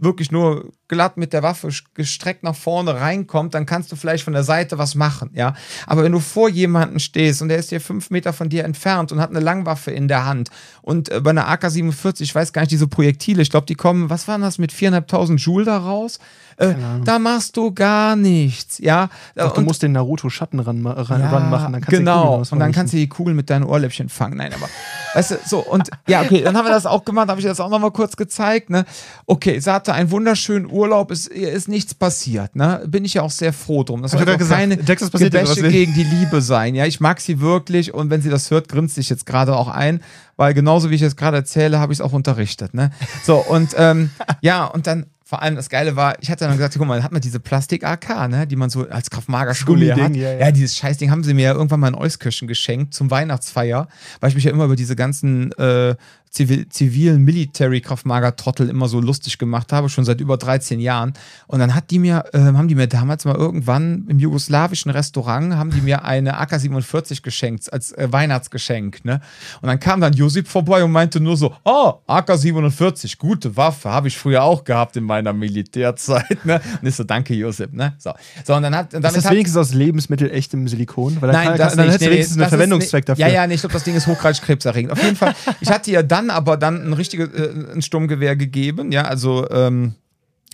wirklich nur glatt mit der Waffe gestreckt nach vorne reinkommt, dann kannst du vielleicht von der Seite was machen, ja. Aber wenn du vor jemanden stehst und der ist hier fünf Meter von dir entfernt und hat eine Langwaffe in der Hand und äh, bei einer AK-47, ich weiß gar nicht, diese Projektile, ich glaube, die kommen, was waren das, mit viereinhalbtausend Joule da raus? Äh, da machst du gar nichts, ja. Doch, du musst den Naruto-Schatten ran, ran, ja, ranmachen, dann kannst genau. und dann kannst du die Kugel mit deinen Ohrläppchen fangen. Nein, aber, weißt du, so, und ja, okay, dann haben wir das auch gemacht, habe ich das auch nochmal kurz gezeigt, ne. Okay, sie hatte einen wunderschönen Urlaub, es ist nichts passiert, ne. Bin ich ja auch sehr froh drum. Das soll also keine Texas Gebäsche gegen die Liebe sein, ja. Ich mag sie wirklich und wenn sie das hört, grinst sich jetzt gerade auch ein, weil genauso wie ich es gerade erzähle, habe ich es auch unterrichtet, ne. So, und ähm, ja, und dann vor allem das Geile war, ich hatte dann gesagt, guck mal, hat man diese Plastik-AK, ne, die man so als Kraftmager-Schule hat. Ja, ja. ja, dieses Scheißding haben sie mir ja irgendwann mal in Euskirchen geschenkt zum Weihnachtsfeier, weil ich mich ja immer über diese ganzen äh, zivil, zivilen Military Kraftmager Trottel immer so lustig gemacht habe, schon seit über 13 Jahren. Und dann hat die mir, äh, haben die mir damals mal irgendwann im jugoslawischen Restaurant, haben die mir eine AK-47 geschenkt, als äh, Weihnachtsgeschenk. Ne? Und dann kam dann Josip vorbei und meinte nur so, oh, AK-47, gute Waffe, habe ich früher auch gehabt in meiner Militärzeit. Ne? Und ich so, danke Josip. Ne? So. so, und dann hat, damit ist das wenigstens aus Lebensmittel echtem Silikon? Weil Nein, kann, das dann nicht. hättest du wenigstens nee, einen Verwendungszweck dafür. Ja, ja, nee, ich glaube, das Ding ist hochgradig krebserregend. Auf jeden Fall, ich hatte ja dann aber dann ein richtiges äh, ein Sturmgewehr gegeben, ja, also ähm,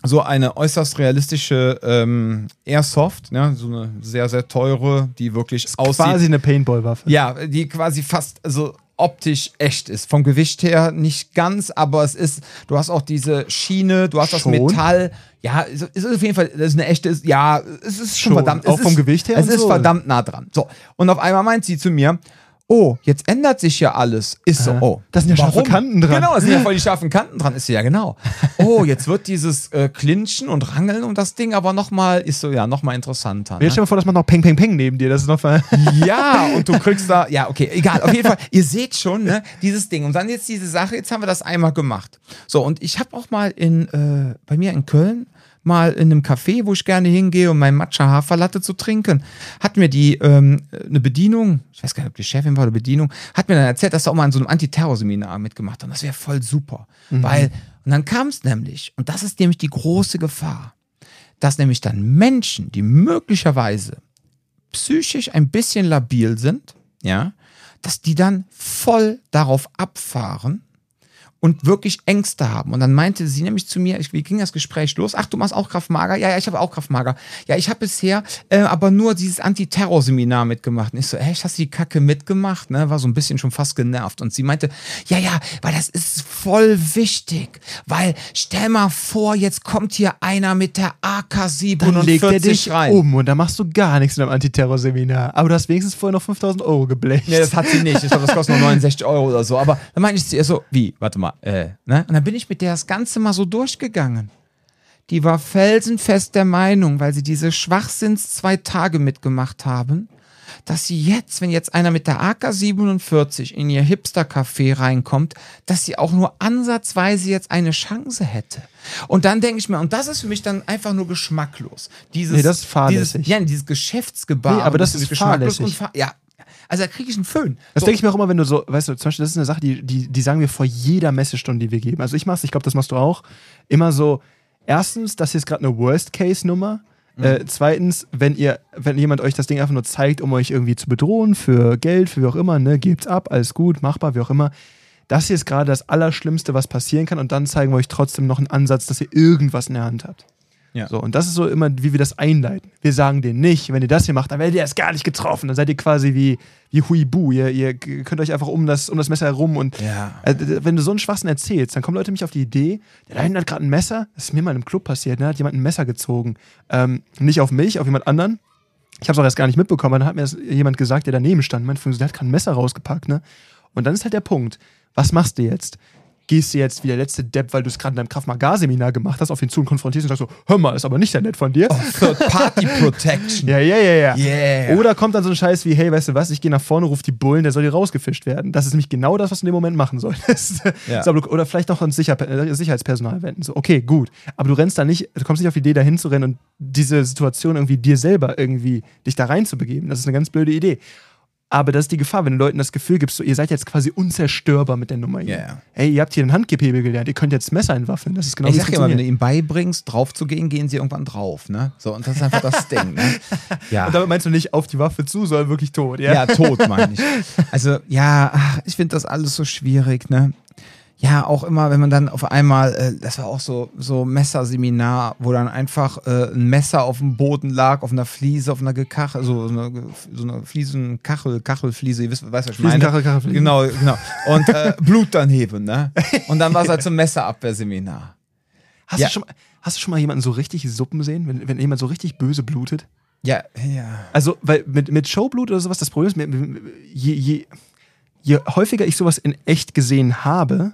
so eine äußerst realistische ähm, Airsoft, ja, so eine sehr, sehr teure, die wirklich ist aussieht. Quasi eine Paintball-Waffe. Ja, die quasi fast, also optisch echt ist. Vom Gewicht her nicht ganz, aber es ist, du hast auch diese Schiene, du hast Schon? das Metall. Ja, es ist auf jeden Fall, das ist eine echte, ja, es ist schon, Schon. verdammt. Auch vom ist, Gewicht her Es ist so? verdammt nah dran. So, und auf einmal meint sie zu mir, oh, jetzt ändert sich ja alles. Ist so, oh. Da sind ja scharfe warum? Kanten dran. Genau, da sind ja voll die scharfen Kanten dran. Ist so, ja genau. Oh, jetzt wird dieses äh, Clinchen und Rangeln um das Ding aber nochmal, ist so, ja, nochmal interessanter. Jetzt stell dir vor, dass man noch Peng Peng Peng neben dir, das ist noch mal Ja, und du kriegst da, ja, okay, egal. Auf jeden Fall, ihr seht schon, ne, dieses Ding. Und dann jetzt diese Sache, jetzt haben wir das einmal gemacht. So, und ich habe auch mal in, äh, bei mir in Köln, mal in einem Café, wo ich gerne hingehe, um meinen Matcha Haferlatte zu trinken, hat mir die ähm, eine Bedienung, ich weiß gar nicht, ob die Chefin war oder Bedienung, hat mir dann erzählt, dass er auch mal in so einem Antiterrorseminar mitgemacht hat. Und das wäre voll super. Weil, und dann kam es nämlich, und das ist nämlich die große Gefahr, dass nämlich dann Menschen, die möglicherweise psychisch ein bisschen labil sind, ja, dass die dann voll darauf abfahren und wirklich Ängste haben. Und dann meinte sie nämlich zu mir, ich, wie ging das Gespräch los? Ach, du machst auch Kraftmager? Ja, ja, ich habe auch Kraftmager. Ja, ich habe bisher äh, aber nur dieses Antiterrorseminar mitgemacht. Und ich so, echt, hast du die Kacke mitgemacht? Ne? War so ein bisschen schon fast genervt. Und sie meinte, ja, ja, weil das ist voll wichtig. Weil stell mal vor, jetzt kommt hier einer mit der AK-47 Dann legt er dich rein. um und da machst du gar nichts in einem Antiterrorseminar. Aber du hast wenigstens vorher noch 5000 Euro geblecht. Nee, das hat sie nicht. Ich glaube, das kostet noch 69 Euro oder so. Aber dann meinte ich zu ihr so, wie, warte mal, äh, ne? Und dann bin ich mit der das Ganze mal so durchgegangen. Die war felsenfest der Meinung, weil sie diese Schwachsinns zwei Tage mitgemacht haben, dass sie jetzt, wenn jetzt einer mit der AK-47 in ihr Hipster-Café reinkommt, dass sie auch nur ansatzweise jetzt eine Chance hätte. Und dann denke ich mir, und das ist für mich dann einfach nur geschmacklos. Dieses, Nee, das ist fahrlässig. Dieses, ja, dieses Geschäftsgebar. Nee, aber das ist geschmacklos fahrlässig. und fahr ja, also da kriege ich einen Föhn. Das So. denke ich mir auch immer, wenn du so, weißt du, zum Beispiel, das ist eine Sache, die, die, die sagen wir vor jeder Messestunde, die wir geben. Also ich mach's, ich glaube, das machst du auch. Immer so, erstens, das hier ist gerade eine Worst-Case-Nummer. Äh, zweitens, wenn ihr, wenn jemand euch das Ding einfach nur zeigt, um euch irgendwie zu bedrohen, für Geld, für wie auch immer, ne, gebt's ab, alles gut, machbar, wie auch immer. Das hier ist gerade das Allerschlimmste, was passieren kann, und dann zeigen wir euch trotzdem noch einen Ansatz, dass ihr irgendwas in der Hand habt. Ja. So, und das ist so immer, wie wir das einleiten. Wir sagen denen nicht, wenn ihr das hier macht, dann werdet ihr erst gar nicht getroffen. Dann seid ihr quasi wie, wie Huibu. Ihr, ihr könnt euch einfach um das, um das Messer herum und Ja. äh, wenn du so einen Schwachsinn erzählst, dann kommen Leute nämlich auf die Idee, der da hinten hat gerade ein Messer, das ist mir mal im Club passiert, ne, hat jemand ein Messer gezogen. Ähm, nicht auf mich, auf jemand anderen. Ich habe es auch erst gar nicht mitbekommen, dann hat mir das jemand gesagt, der daneben stand. Mein Freund, der hat gerade ein Messer rausgepackt, ne? Und dann ist halt der Punkt, was machst du jetzt? Gehst du jetzt wie der letzte Depp, weil du es gerade in deinem Kraft Magar-Seminar gemacht hast, auf ihn zu und konfrontierst und sagst so, hör mal, ist aber nicht sehr nett von dir. Oh, Third Party Protection. Ja, ja, ja, ja. Oder kommt dann so ein Scheiß wie, hey, weißt du was, ich gehe nach vorne, ruf die Bullen, der soll hier rausgefischt werden. Das ist nämlich genau das, was du in dem Moment machen solltest. Ja. So, Oder vielleicht noch ans Sicher äh, Sicherheitspersonal wenden. So, okay, gut. Aber du rennst da nicht, du kommst nicht auf die Idee, da hinzurennen und diese Situation irgendwie dir selber irgendwie dich da reinzubegeben. Das ist eine ganz blöde Idee. Aber das ist die Gefahr, wenn du Leuten das Gefühl gibst, so, ihr seid jetzt quasi unzerstörbar mit der Nummer hier. Ja, ja. Hey, ihr habt hier einen Handgehebel gelernt, ihr könnt jetzt Messer entwaffeln. Das ist genau ich wie es sag ja immer, wenn du ihm beibringst, drauf zu gehen, gehen sie irgendwann drauf, ne? So, und das ist einfach das Ding, ne? Ja. Und damit meinst du nicht auf die Waffe zu, sondern wirklich tot, ja? Ja, tot meine ich. Also, ja, ach, ich finde das alles so schwierig, ne? Ja, auch immer, wenn man dann auf einmal, äh, das war auch so, so Messerseminar, wo dann einfach äh, ein Messer auf dem Boden lag, auf einer Fliese, auf einer Gekachel, so, so eine, so eine Fliesenkachel, Kachelfliese, ihr wisst, weißt du, was ich meine? Fliesenkachel, Kachelfliese. Genau, genau. Und äh, Blut daneben, ne? Und dann war es halt so ein Messerabwehrseminar. Hast, Ja. du schon, mal- hast du schon mal jemanden so richtig Suppen sehen, wenn, wenn jemand so richtig böse blutet? Ja, ja. Also, weil mit, mit Showblut oder sowas, das Problem ist, je, je, je häufiger ich sowas in echt gesehen habe,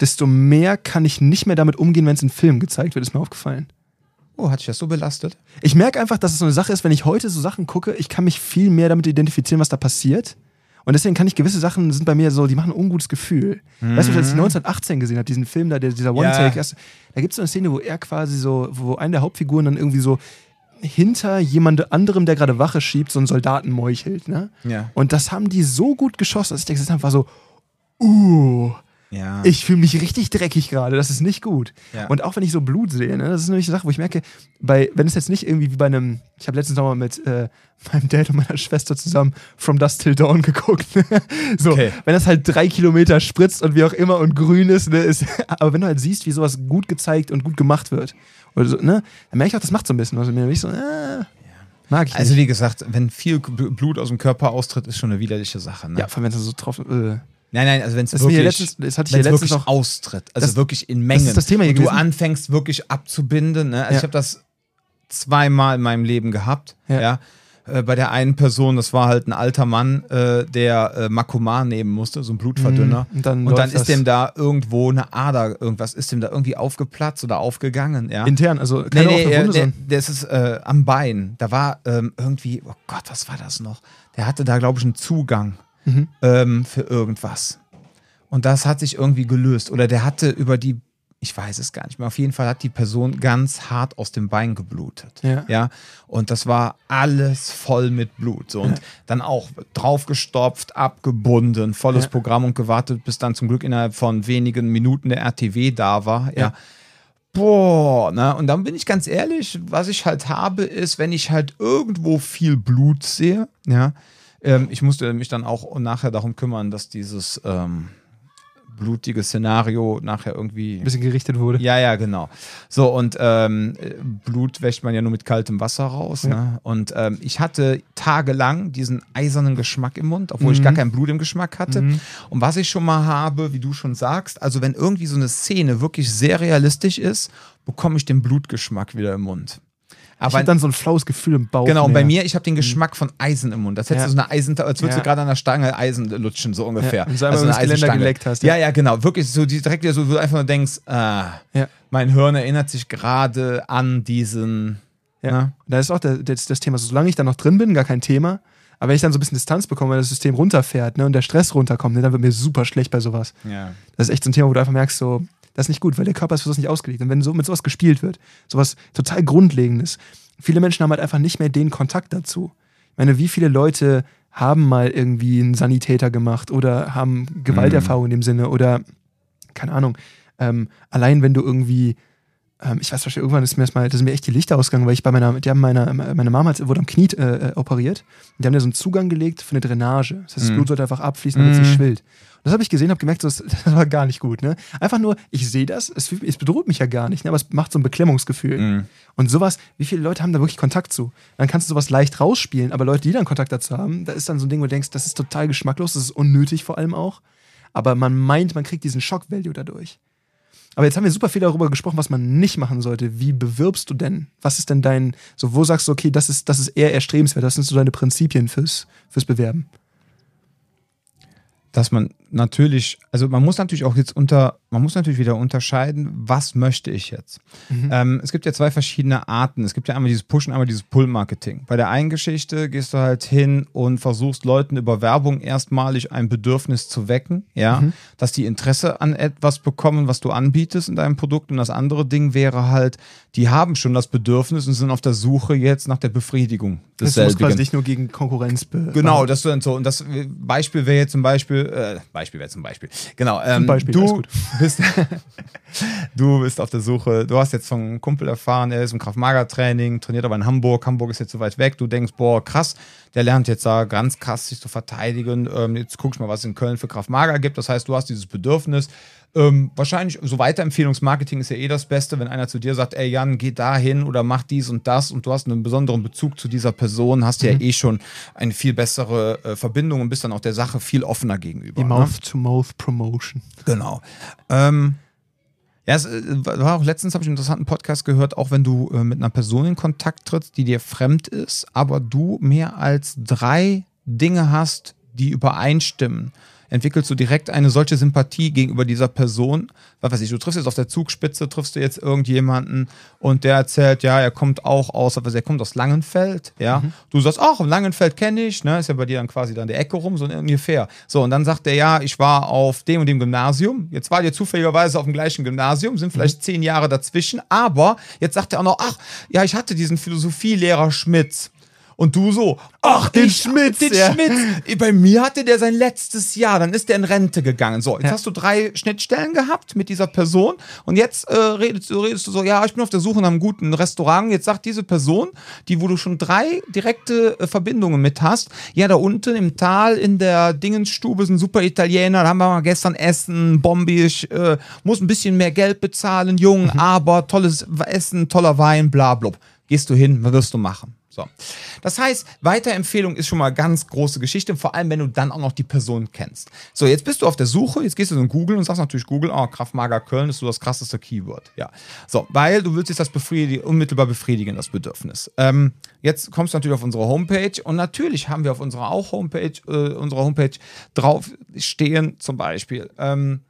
desto mehr kann ich nicht mehr damit umgehen, wenn es in Film gezeigt wird, ist mir aufgefallen. Oh, hat dich das so belastet? Ich merke einfach, dass es so eine Sache ist, wenn ich heute so Sachen gucke, ich kann mich viel mehr damit identifizieren, was da passiert. Und deswegen kann ich gewisse Sachen sind bei mir so, die machen ein ungutes Gefühl. Weißt du, als ich 1918 gesehen habe, diesen Film da, der, dieser One-Take, erst- da gibt es so eine Szene, wo er quasi so, wo eine der Hauptfiguren dann irgendwie so hinter jemand anderem, der gerade Wache schiebt, so einen Soldaten meuchelt. Ne? Ja. Und das haben die so gut geschossen, dass ich das ist einfach so, uh, Ja. ich fühle mich richtig dreckig gerade, das ist nicht gut. Ja. Und auch wenn ich so Blut sehe, ne, das ist nämlich eine Sache, wo ich merke, bei, wenn es jetzt nicht irgendwie wie bei einem, ich habe letztens nochmal mit äh, meinem Dad und meiner Schwester zusammen From Dusk Till Dawn geguckt. so, Okay. wenn das halt drei Kilometer spritzt und wie auch immer und grün ist, ne, ist aber wenn du halt siehst, wie sowas gut gezeigt und gut gemacht wird, oder so, ne, dann merke ich auch, das macht so ein bisschen was mit mir. Bin ich so, äh, mag ich Also nicht. wie gesagt, wenn viel Bl- Blut aus dem Körper austritt, ist schon eine widerliche Sache. Ne? Ja, vor allem, wenn es so drauf, äh, Nein, nein, also wenn es Das wirklich, letztens- das hatte ich wenn's ja letztens wirklich noch- austritt, also Das- wirklich in Mengen. ist das Thema hier und du gewesen. anfängst wirklich abzubinden. Ne? Also Ja. ich habe das zweimal in meinem Leben gehabt. Ja. Ja. Äh, bei der einen Person, das war halt ein alter Mann, äh, der äh, Makoman nehmen musste, so ein Blutverdünner. Mhm. Und dann Und dann ist das- dem da irgendwo eine Ader, irgendwas ist dem da irgendwie aufgeplatzt oder aufgegangen. Ja. intern, also Nee, keine nee, äh, Wunde, sondern das ist äh, am Bein. Da war ähm, irgendwie, oh Gott, was war das noch? Der hatte da, glaube ich, einen Zugang Mhm. ähm, für irgendwas. Und das hat sich irgendwie gelöst. Oder der hatte über die, ich weiß es gar nicht mehr, auf jeden Fall hat die Person ganz hart aus dem Bein geblutet. Ja. ja? Und das war alles voll mit Blut. So. Und dann auch draufgestopft, abgebunden, volles Ja. Programm und gewartet, bis dann zum Glück innerhalb von wenigen Minuten der RTW da war. ja. Ja. Boah, ne? Und dann bin ich ganz ehrlich, was ich halt habe, ist, wenn ich halt irgendwo viel Blut sehe, ja, ähm, ich musste mich dann auch nachher darum kümmern, dass dieses ähm, blutige Szenario nachher irgendwie. ein bisschen gerichtet wurde. Ja, ja, genau. So, und ähm, äh, Blut wäscht man ja nur mit kaltem Wasser raus. Ja. Ne? Und ähm, ich hatte tagelang diesen eisernen Geschmack im Mund, obwohl ich Mhm. gar kein Blut im Geschmack hatte. Mhm. Und was ich schon mal habe, wie du schon sagst, also wenn irgendwie so eine Szene wirklich sehr realistisch ist, bekomme ich den Blutgeschmack wieder im Mund. Ich Aber habe dann so ein flaues Gefühl im Bauch. Genau, und bei mir, ich habe den Geschmack von Eisen im Mund. Das hättest Ja. du so eine Eisen, als würdest du gerade an der Stange Eisen lutschen, so ungefähr. Ja, und so einmal übers Geländer geleckt hast, Ja, ja. genau. Wirklich so direkt wieder so, wo du einfach nur denkst, ah, mein Hirn erinnert sich gerade an diesen. Ja. Ne? Da ist auch der, das, das Thema, solange ich dann noch drin bin, gar kein Thema. Aber wenn ich dann so ein bisschen Distanz bekomme, weil das System runterfährt ne, und der Stress runterkommt, ne, dann wird mir super schlecht bei sowas. Ja. Das ist echt so ein Thema, wo du einfach merkst, so, das ist nicht gut, weil der Körper ist für sowas nicht ausgelegt. Und wenn so mit sowas gespielt wird, sowas total Grundlegendes, viele Menschen haben halt einfach nicht mehr den Kontakt dazu. Ich meine, wie viele Leute haben mal irgendwie einen Sanitäter gemacht oder haben Gewalterfahrung in dem Sinne oder, keine Ahnung, ähm, allein wenn du irgendwie, ähm, ich weiß nicht, irgendwann ist mir das mal, das sind mir echt die Lichter ausgegangen, weil ich bei meiner, die haben meine, meine Mama wurde am Knie äh, äh, operiert und die haben da so einen Zugang gelegt für eine Drainage. Das heißt, das Mhm. Blut sollte einfach abfließen, damit es nicht Mhm. schwillt. Und das habe ich gesehen, habe gemerkt, so, das, das war gar nicht gut. Ne? Einfach nur, ich sehe das, es, es bedroht mich ja gar nicht, ne? aber es macht so ein Beklemmungsgefühl. Mhm. Und sowas, wie viele Leute haben da wirklich Kontakt zu? Dann kannst du sowas leicht rausspielen, aber Leute, die dann Kontakt dazu haben, da ist dann so ein Ding, wo du denkst, das ist total geschmacklos, das ist unnötig vor allem auch. Aber man meint, man kriegt diesen Shock-Value dadurch. Aber jetzt haben wir super viel darüber gesprochen, was man nicht machen sollte. Wie bewirbst du denn? Was ist denn dein, so wo sagst du, okay, das ist, das ist eher erstrebenswert, das sind so deine Prinzipien fürs, fürs Bewerben? Dass man natürlich, also man muss natürlich auch jetzt unter, man muss natürlich wieder unterscheiden, was möchte ich jetzt? Mhm. Ähm, es gibt ja zwei verschiedene Arten. Es gibt ja einmal dieses Pushen, einmal dieses Pull-Marketing. Bei der einen Geschichte gehst du halt hin und versuchst Leuten über Werbung erstmalig ein Bedürfnis zu wecken, ja, Mhm. dass die Interesse an etwas bekommen, was du anbietest in deinem Produkt. Und das andere Ding wäre halt, die haben schon das Bedürfnis und sind auf der Suche jetzt nach der Befriedigung Das muss quasi nicht nur gegen Konkurrenz Genau, das ist dann so. Und das Beispiel wäre jetzt zum Beispiel, äh, Beispiel wäre zum Beispiel. Genau, ähm, Beispiel, alles du bist, du bist auf der Suche, du hast jetzt von einem Kumpel erfahren, er ist im Kraft-Mager-Training, trainiert aber in Hamburg, Hamburg ist jetzt so weit weg, du denkst, boah, krass, der lernt jetzt da ganz krass sich zu verteidigen, ähm, jetzt guckst du mal, was es in Köln für Kraft-Mager gibt, das heißt, du hast dieses Bedürfnis, ähm, wahrscheinlich, so Weiterempfehlungsmarketing ist ja eh das Beste, wenn einer zu dir sagt, ey Jan, geh da hin oder mach dies und das und du hast einen besonderen Bezug zu dieser Person, hast ja eh schon eine viel bessere äh, Verbindung und bist dann auch der Sache viel offener gegenüber. Die ne? Mouth-to-Mouth-Promotion. Genau. Ähm, ja, es äh, war auch letztens, habe ich einen interessanten Podcast gehört, auch wenn du äh, mit einer Person in Kontakt trittst, die dir fremd ist, aber du mehr als drei Dinge hast, die übereinstimmen, entwickelst du direkt eine solche Sympathie gegenüber dieser Person. Was weiß ich, du triffst jetzt auf der Zugspitze, triffst du jetzt irgendjemanden und der erzählt, ja, er kommt auch aus, was weiß ich, er kommt aus Langenfeld, ja. Du sagst, ach, Langenfeld kenne ich, ne, ist ja bei dir dann quasi dann der Ecke rum, so ungefähr. So, und dann sagt er, ja, ich war auf dem und dem Gymnasium, jetzt war ihr zufälligerweise auf dem gleichen Gymnasium, sind vielleicht zehn Jahre dazwischen, aber jetzt sagt er auch noch, ach, ja, ich hatte diesen Philosophielehrer Schmitz. Und du so, ach, den ich- Schmitz, Den ja. Schmitz. Bei mir hatte der sein letztes Jahr, dann ist der in Rente gegangen. So, jetzt Ja. hast du drei Schnittstellen gehabt mit dieser Person und jetzt äh, redest, du, redest du so, ja, ich bin auf der Suche nach einem guten Restaurant. Jetzt sagt diese Person, die, wo du schon drei direkte äh, Verbindungen mit hast, ja, da unten im Tal in der Dingensstube ein super Italiener, da haben wir mal gestern Essen, bombig, äh, muss ein bisschen mehr Geld bezahlen, jung, aber tolles Essen, toller Wein, bla, bla. Gehst du hin, was wirst du machen? So. Das heißt, Weiterempfehlung ist schon mal ganz große Geschichte, vor allem wenn du dann auch noch die Person kennst. So, jetzt bist du auf der Suche, jetzt gehst du in Google und sagst natürlich Google, oh, Kraftmager Köln ist so das krasseste Keyword. Ja. So, weil du willst jetzt das befriedigen, unmittelbar befriedigen, das Bedürfnis. Ähm, jetzt kommst du natürlich auf unsere Homepage und natürlich haben wir auf unserer auch Homepage, äh, unserer Homepage drauf stehen zum Beispiel, ähm,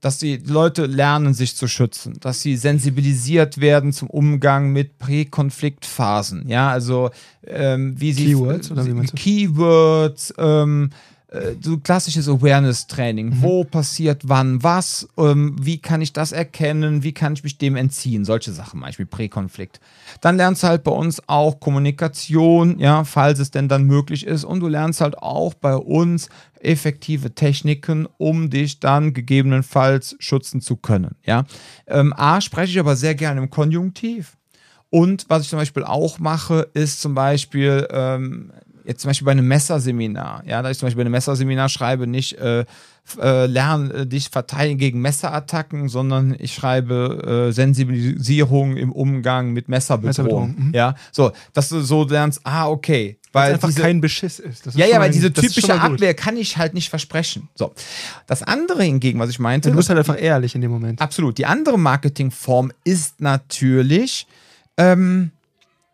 dass die Leute lernen, sich zu schützen, dass sie sensibilisiert werden zum Umgang mit Präkonfliktphasen. Ja, also ähm, wie sie Keywords, oder wie? Keywords, ähm, äh, so klassisches Awareness-Training. Mhm. Wo passiert wann was? Ähm, wie kann ich das erkennen? Wie kann ich mich dem entziehen? Solche Sachen, Beispiel Präkonflikt. Dann lernst du halt bei uns auch Kommunikation, ja, falls es denn dann möglich ist. Und du lernst halt auch bei uns effektive Techniken, um dich dann gegebenenfalls schützen zu können. Ja. Ähm, A, spreche ich aber sehr gerne im Konjunktiv. Und was ich zum Beispiel auch mache, ist zum Beispiel, ähm, jetzt zum Beispiel bei einem Messerseminar, ja, da ich zum Beispiel bei einem Messerseminar schreibe, nicht äh, äh, lern äh, dich verteidigen gegen Messerattacken, sondern ich schreibe äh, Sensibilisierung im Umgang mit Messerbedrohung. Mhm. Ja, so, dass du so lernst, ah, okay. Weil einfach diese, kein Beschiss ist. Ist ja, ja, weil diese typische. Abwehr kann ich halt nicht versprechen. So. Das andere hingegen, was ich meinte, Du bist halt einfach ehrlich in dem Moment. Absolut. Die andere Marketingform ist natürlich, ähm,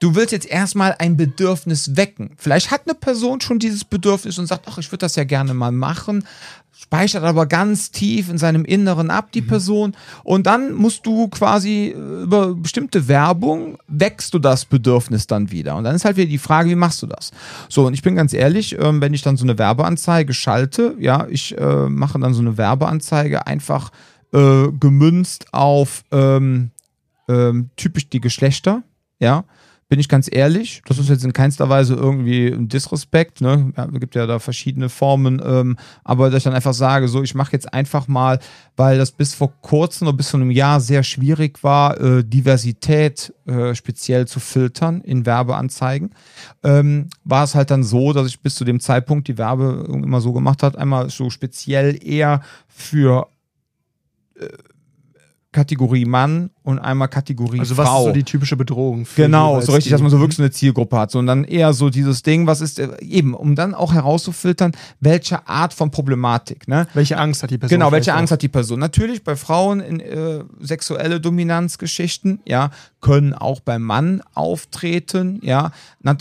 du willst jetzt erstmal ein Bedürfnis wecken. Vielleicht hat eine Person schon dieses Bedürfnis und sagt, ach, ich würde das ja gerne mal machen, speichert aber ganz tief in seinem Inneren ab, die Person. Und dann musst du quasi äh, über bestimmte Werbung wächst du das Bedürfnis dann wieder. Und dann ist halt wieder die Frage, wie machst du das? So, und ich bin ganz ehrlich, ähm, wenn ich dann so eine Werbeanzeige schalte, ja, ich äh, mache dann so eine Werbeanzeige einfach äh, gemünzt auf ähm, ähm, typisch die Geschlechter, ja. Bin ich ganz ehrlich, das ist jetzt in keinster Weise irgendwie ein Disrespekt, ne? Ja, Es gibt ja da verschiedene Formen, ähm, aber dass ich dann einfach sage, so, ich mache jetzt einfach mal, weil das bis vor kurzem oder bis vor einem Jahr sehr schwierig war, äh, Diversität äh, speziell zu filtern in Werbeanzeigen, ähm, war es halt dann so, dass ich bis zu dem Zeitpunkt die Werbe immer so gemacht hat, einmal so speziell eher für äh, Kategorie Mann und einmal Kategorie Also was Frau. ist so die typische Bedrohung? für Genau, so richtig, dass man so wirklich so eine Zielgruppe hat. So, und dann eher so dieses Ding, was ist äh, eben, um dann auch herauszufiltern, welche Art von Problematik. Ne? Welche Angst hat die Person? Genau, welche Angst hat die Person? Natürlich bei Frauen in äh, sexuelle Dominanzgeschichten, ja, können auch beim Mann auftreten, ja.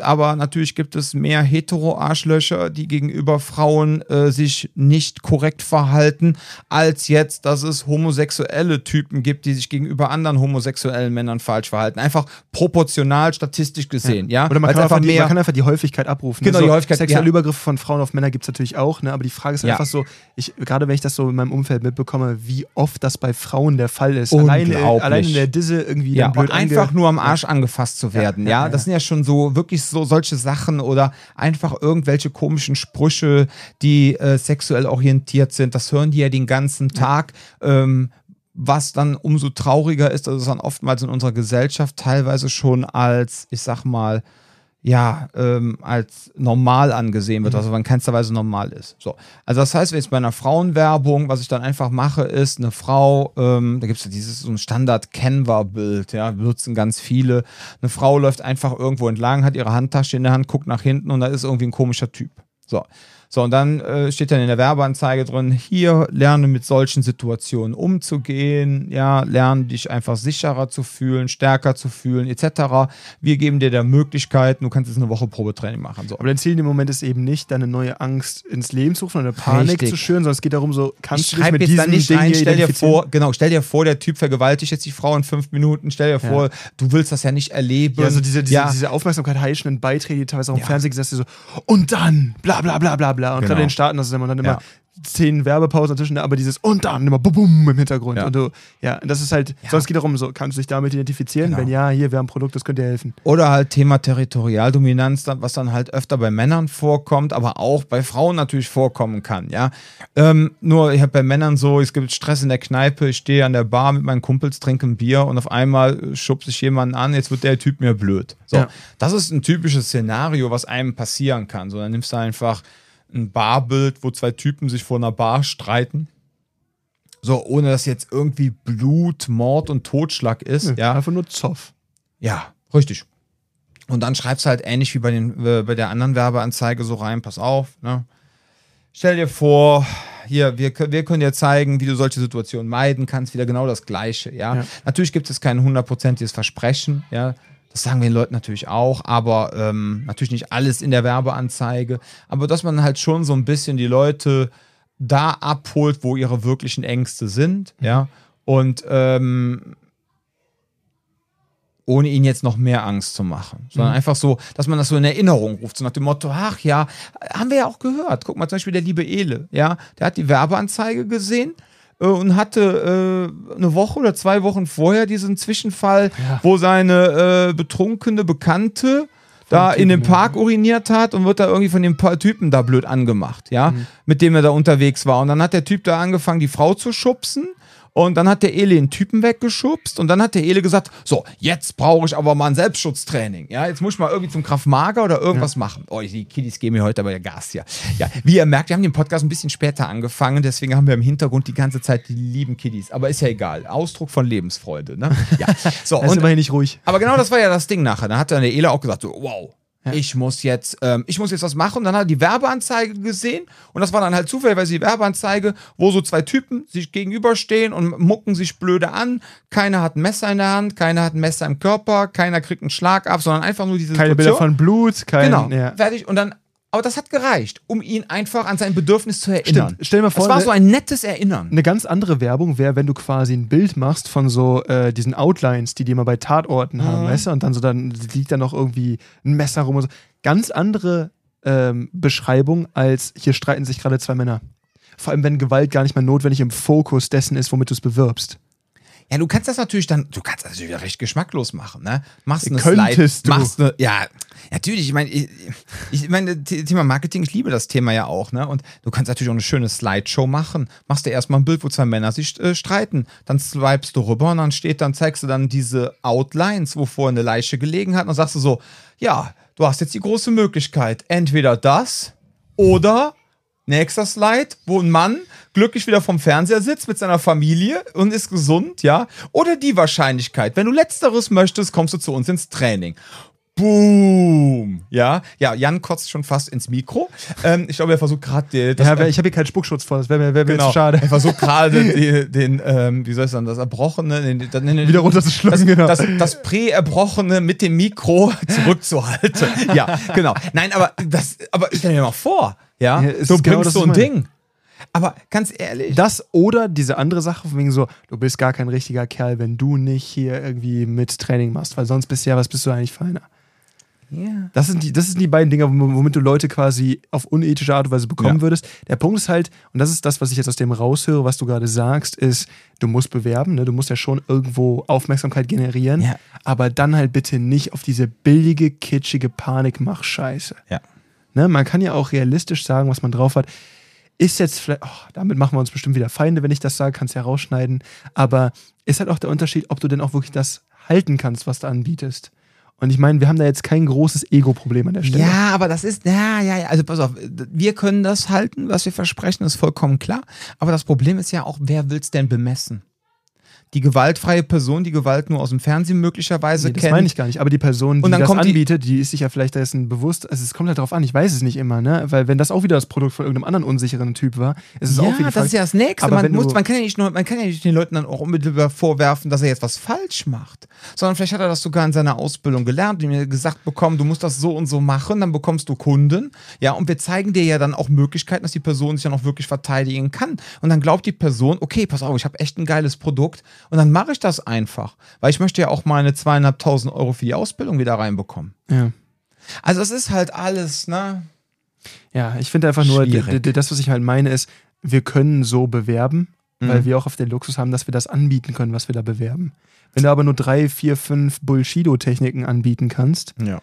Aber natürlich gibt es mehr Hetero-Arschlöcher, die gegenüber Frauen äh, sich nicht korrekt verhalten, als jetzt, dass es homosexuelle Typen gibt, die sich gegenüber anderen homosexuellen Männern falsch verhalten. Einfach proportional statistisch gesehen, ja. ja? Oder man kann, einfach die, mehr, man kann einfach die Häufigkeit abrufen. Genau, ne? so, die Häufigkeit. Sexuelle ja. Übergriffe von Frauen auf Männer gibt es natürlich auch, ne? aber die Frage ist ja. einfach so, ich, gerade wenn ich das so in meinem Umfeld mitbekomme, wie oft das bei Frauen der Fall ist. Alleine, allein in der Disse irgendwie ja, blöd einfach nur am Arsch angefasst zu werden, ja, Das sind ja schon so wirklich so solche Sachen oder einfach irgendwelche komischen Sprüche, die äh, sexuell orientiert sind. Das hören die ja den ganzen Tag. Ähm, was dann umso trauriger ist, dass es dann oftmals in unserer Gesellschaft teilweise schon als, ich sag mal, ja, ähm, als normal angesehen wird, mhm. also wenn keinster Weise normal ist. So. Also das heißt, wenn jetzt bei einer Frauenwerbung, was ich dann einfach mache, ist eine Frau, ähm, da gibt es ja dieses so ein Standard-Canva-Bild, ja, benutzen ganz viele. Eine Frau läuft einfach irgendwo entlang, hat ihre Handtasche in der Hand, guckt nach hinten und da ist irgendwie ein komischer Typ. So. So, und dann äh, steht dann in der Werbeanzeige drin, hier lerne mit solchen Situationen umzugehen, ja, lerne dich einfach sicherer zu fühlen, stärker zu fühlen, etc. Wir geben dir da Möglichkeiten, du kannst jetzt eine Woche Probetraining machen. So. Aber dein Ziel im Moment ist eben nicht, deine neue Angst ins Leben zu rufen, eine Panik Richtig. zu schüren, sondern es geht darum, so kannst ich du dich mit jetzt diesem nicht Ding ein, stell dir vor, genau, stell dir vor, der Typ vergewaltigt jetzt die Frau in fünf Minuten, stell dir ja. vor, du willst das ja nicht erleben. Ja, also diese, diese, ja. diese Aufmerksamkeit heischenden Beiträge, die teilweise auch im ja. Fernsehen gesetzt so, und dann, bla bla bla bla bla bla. Und genau. gerade in den Staaten, das ist immer dann immer ja. zehn Werbepausen dazwischen, aber dieses und dann immer bum, bum im Hintergrund. Ja. Und du, ja, das ist halt, ja. sonst geht darum, so, kannst du dich damit identifizieren? Genau. Wenn ja, hier, wir haben ein Produkt, das könnte dir helfen. Oder halt Thema Territorialdominanz, was dann halt öfter bei Männern vorkommt, aber auch bei Frauen natürlich vorkommen kann, ja. Ähm, nur, ich habe bei Männern so, es gibt Stress in der Kneipe, ich stehe an der Bar mit meinen Kumpels, trinke ein Bier und auf einmal schubst sich jemanden an, jetzt wird der Typ mir blöd. So, das ist ein typisches Szenario, was einem passieren kann. So, dann nimmst du einfach ein Barbild, wo zwei Typen sich vor einer Bar streiten. So, ohne dass jetzt irgendwie Blut, Mord und Totschlag ist. Nee, ja. Einfach nur Zoff. Ja, richtig. Und dann schreibst du halt ähnlich wie bei, den, äh, bei der anderen Werbeanzeige so rein, pass auf, ne? Stell dir vor, hier, wir, wir können dir zeigen, wie du solche Situationen meiden kannst, wieder genau das Gleiche, ja. ja. Natürlich gibt es kein hundertprozentiges Versprechen, ja. Das sagen wir den Leuten natürlich auch, aber ähm, natürlich nicht alles in der Werbeanzeige. Aber dass man halt schon so ein bisschen die Leute da abholt, wo ihre wirklichen Ängste sind, mhm. ja. Und ähm, ohne ihnen jetzt noch mehr Angst zu machen, sondern mhm. einfach so, dass man das so in Erinnerung ruft, so nach dem Motto, ach ja, haben wir ja auch gehört. Guck mal, zum Beispiel der liebe Ele, ja, der hat die Werbeanzeige gesehen äh, und hatte äh, eine Woche oder zwei Wochen vorher diesen Zwischenfall, ja. wo seine äh, betrunkene Bekannte da in den Park uriniert hat und wird da irgendwie von dem Typen da blöd angemacht, ja, mhm. mit dem er da unterwegs war. Und dann hat der Typ da angefangen, die Frau zu schubsen und dann hat der Ele einen Typen weggeschubst und dann hat der Ele gesagt, so, jetzt brauche ich aber mal ein Selbstschutztraining. Ja, jetzt muss ich mal irgendwie zum Kraftmager oder irgendwas ja. machen. Oh, die Kiddies geben mir heute aber ja Gas hier. Ja, wie ihr merkt, wir haben den Podcast ein bisschen später angefangen, deswegen haben wir im Hintergrund die ganze Zeit die lieben Kiddies. Aber ist ja egal. Ausdruck von Lebensfreude, ne? Ja. So, das ist immerhin nicht ruhig. Aber genau das war ja das Ding nachher. Dann hat dann der Ele auch gesagt, so, wow, ja. Ich muss jetzt, ähm, ich muss jetzt was machen. Und dann hat er die Werbeanzeige gesehen und das war dann halt zufällig die Werbeanzeige, wo so zwei Typen sich gegenüberstehen und mucken sich blöde an. Keiner hat ein Messer in der Hand, keiner hat ein Messer im Körper, keiner kriegt einen Schlag ab, sondern einfach nur diese Keine Situation. Bilder von Blut, kein, genau, ja. fertig. Und dann aber das hat gereicht, um ihn einfach an sein Bedürfnis zu erinnern. Stimmt. Stell dir mal vor, das war ne so ein nettes Erinnern. Eine ganz andere Werbung wäre, wenn du quasi ein Bild machst von so äh, diesen Outlines, die die immer bei Tatorten mhm. haben, weißt du? Und dann so dann liegt da noch irgendwie ein Messer rum und so. Ganz andere ähm, Beschreibung als hier streiten sich gerade zwei Männer. Vor allem, wenn Gewalt gar nicht mehr notwendig im Fokus dessen ist, womit du es bewirbst. Ja, du kannst das natürlich dann, du kannst das natürlich recht geschmacklos machen, ne? Machst eine Könntest Slide, du. machst eine, ja, natürlich, ich meine, ich, ich meine, Thema Marketing, ich liebe das Thema ja auch, ne? Und du kannst natürlich auch eine schöne Slideshow machen. Machst du erstmal ein Bild, wo zwei Männer sich äh, streiten, dann swipest du rüber und dann steht, dann zeigst du dann diese Outlines, wo vorher eine Leiche gelegen hat, und sagst du so, ja, du hast jetzt die große Möglichkeit, entweder das oder Nächster Slide, wo ein Mann glücklich wieder vom Fernseher sitzt mit seiner Familie und ist gesund, ja. Oder die Wahrscheinlichkeit, wenn du letzteres möchtest, kommst du zu uns ins Training. Boom! Ja, ja, Jan kotzt schon fast ins Mikro. Ähm, ich glaube, er versucht gerade. Ja, ich habe hier keinen Spuckschutz vor, das wäre mir, wär mir Genau. schade. Er versucht gerade den, den ähm, wie soll ich sagen, das Erbrochene, den, den, den, Wieder runterzuschlucken, das, genau. das, das Prä-Erbrochene mit dem Mikro zurückzuhalten. ja, genau. Nein, aber das, aber stell dir mal vor, ja, Ja, genau bringst das, so ein. Ding. Aber ganz ehrlich, Das oder diese andere Sache, von wegen so, du bist gar kein richtiger Kerl, wenn du nicht hier irgendwie mit Training machst, weil sonst bist du ja, was bist du eigentlich feiner? ja. Das sind, die, das sind die beiden Dinge, wom- womit du Leute quasi auf unethische Art und Weise bekommen Ja. würdest. Der Punkt ist halt, und das ist das, was ich jetzt aus dem raushöre, was du gerade sagst, ist, du musst bewerben, ne? du musst ja schon irgendwo Aufmerksamkeit generieren, Ja. aber dann halt bitte nicht auf diese billige, kitschige Panikmach-Scheiße. Ja. Ne? Man kann ja auch realistisch sagen, was man drauf hat. Ist jetzt vielleicht, oh, damit machen wir uns bestimmt wieder Feinde, wenn ich das sage, kannst ja rausschneiden. Aber ist halt auch der Unterschied, ob du denn auch wirklich das halten kannst, was du anbietest. Und ich meine, wir haben da jetzt kein großes Ego-Problem an der Stelle. Ja, aber das ist, ja, ja, ja, also pass auf, wir können das halten, was wir versprechen, ist vollkommen klar. Aber das Problem ist ja auch, wer will es denn bemessen? Die gewaltfreie Person, die Gewalt nur aus dem Fernsehen möglicherweise Nee, das kennt. meine ich gar nicht. Aber die Person, die das kommt die- anbietet, die, ist sich ja vielleicht dessen bewusst. Also es kommt halt darauf an, ich weiß es nicht immer, ne? Weil wenn das auch wieder das Produkt von irgendeinem anderen unsicheren Typ war, ist es ja, auch wieder das ist ja das Nächste. Aber Man, muss, man, kann ja nicht nur, man kann ja nicht den Leuten dann auch unmittelbar vorwerfen, dass er jetzt was falsch macht. Sondern vielleicht hat er das sogar in seiner Ausbildung gelernt und mir gesagt bekommen, du musst das so und so machen, dann bekommst du Kunden. Ja, und wir zeigen dir ja dann auch Möglichkeiten, dass die Person sich dann auch wirklich verteidigen kann. Und dann glaubt die Person, okay, pass auf, ich habe echt ein geiles Produkt und dann mache ich das einfach. Weil ich möchte ja auch meine zweieinhalbtausend Euro für die Ausbildung wieder reinbekommen. ja. Also es ist halt alles, ne? Ja, ich finde einfach nur, das, was ich halt meine, ist, wir können so bewerben, weil Mhm. wir auch auf den Luxus haben, dass wir das anbieten können, was wir da bewerben. Wenn du aber nur drei, vier, fünf Bullshido-Techniken anbieten kannst, Ja.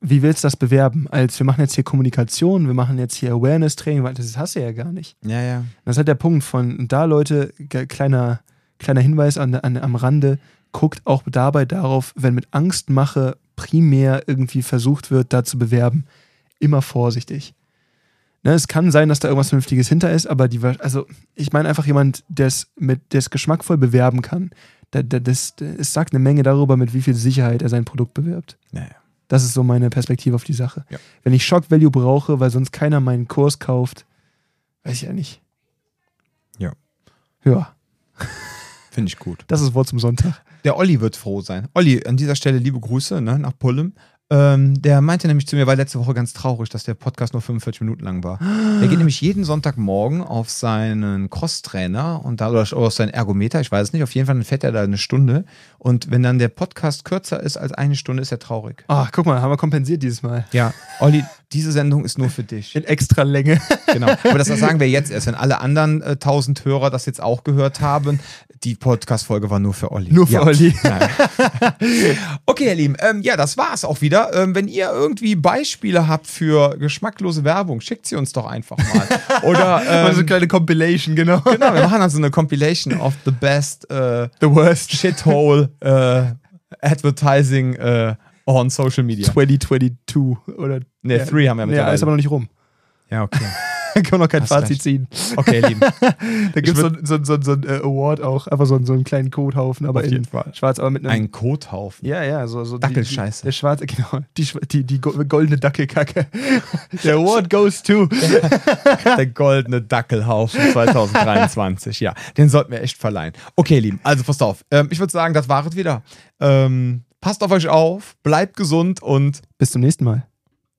wie willst du das bewerben? Als wir machen jetzt hier Kommunikation, wir machen jetzt hier Awareness-Training, weil das hast du ja gar nicht. Ja, ja. Das ist halt der Punkt von da, Leute, kleiner, kleiner Hinweis an, an, am Rande, guckt auch dabei darauf, wenn mit Angstmache primär irgendwie versucht wird, da zu bewerben, immer vorsichtig. Ne, es kann sein, dass da irgendwas Vernünftiges hinter ist, aber die, also ich meine einfach jemand, der es geschmackvoll bewerben kann, da, da, das, es sagt eine Menge darüber, mit wie viel Sicherheit er sein Produkt bewirbt. ja, ja. Das ist so meine Perspektive auf die Sache. Ja. Wenn ich Shock Value brauche, weil sonst keiner meinen Kurs kauft, weiß ich ja nicht. Ja. Ja, Finde ich gut. das ist Wort zum Sonntag. Der Olli wird froh sein. Olli, an dieser Stelle liebe Grüße ne, nach Pullem. Ähm, der meinte nämlich zu mir, war letzte Woche ganz traurig, dass der Podcast nur 45 Minuten lang war. Der geht nämlich jeden Sonntagmorgen auf seinen Crosstrainer und da, oder auf seinen Ergometer, ich weiß es nicht, auf jeden Fall fährt er da eine Stunde. Und wenn dann der Podcast kürzer ist als eine Stunde, ist er traurig. Ach, guck mal, haben wir kompensiert dieses Mal. Ja, Olli, diese Sendung ist nur für dich. In extra Länge. Genau. Aber das sagen wir jetzt erst, wenn alle anderen äh, 1000 Hörer das jetzt auch gehört haben. Die Podcast-Folge war nur für Olli. Nur für ja. Olli. Okay, ihr Lieben, ähm, ja, das war's auch wieder. Ähm, wenn ihr irgendwie Beispiele habt für geschmacklose Werbung, schickt sie uns doch einfach mal. Oder Mal so eine ähm, kleine Compilation, genau. genau, wir machen dann so eine Compilation of the best äh, The worst. shithole äh, advertising äh, on Social Media. 2022. Oder. Ne, ja. three haben wir Ja, mittlerweile. ist aber noch nicht rum. ja, okay. Da können wir noch kein Hast Fazit recht. ziehen. Okay, Lieben. Da gibt es so, so, so, so ein äh, Award auch. Einfach so, einen- so einen kleinen Kothaufen, aber Auf in Fall. schwarz, aber mit einem. Ein Kothaufen. ja, ja, so. so Dackelscheiße. Die, der schwarze, genau. Die, die, die go- goldene Dackelkacke. Der Award goes to. Der goldene Dackelhaufen 2023. Ja, den sollten wir echt verleihen. Okay, Lieben, also passt auf. Ähm, ich würde sagen, das war es wieder. Ähm, passt auf euch auf, bleibt gesund und Bis zum nächsten Mal.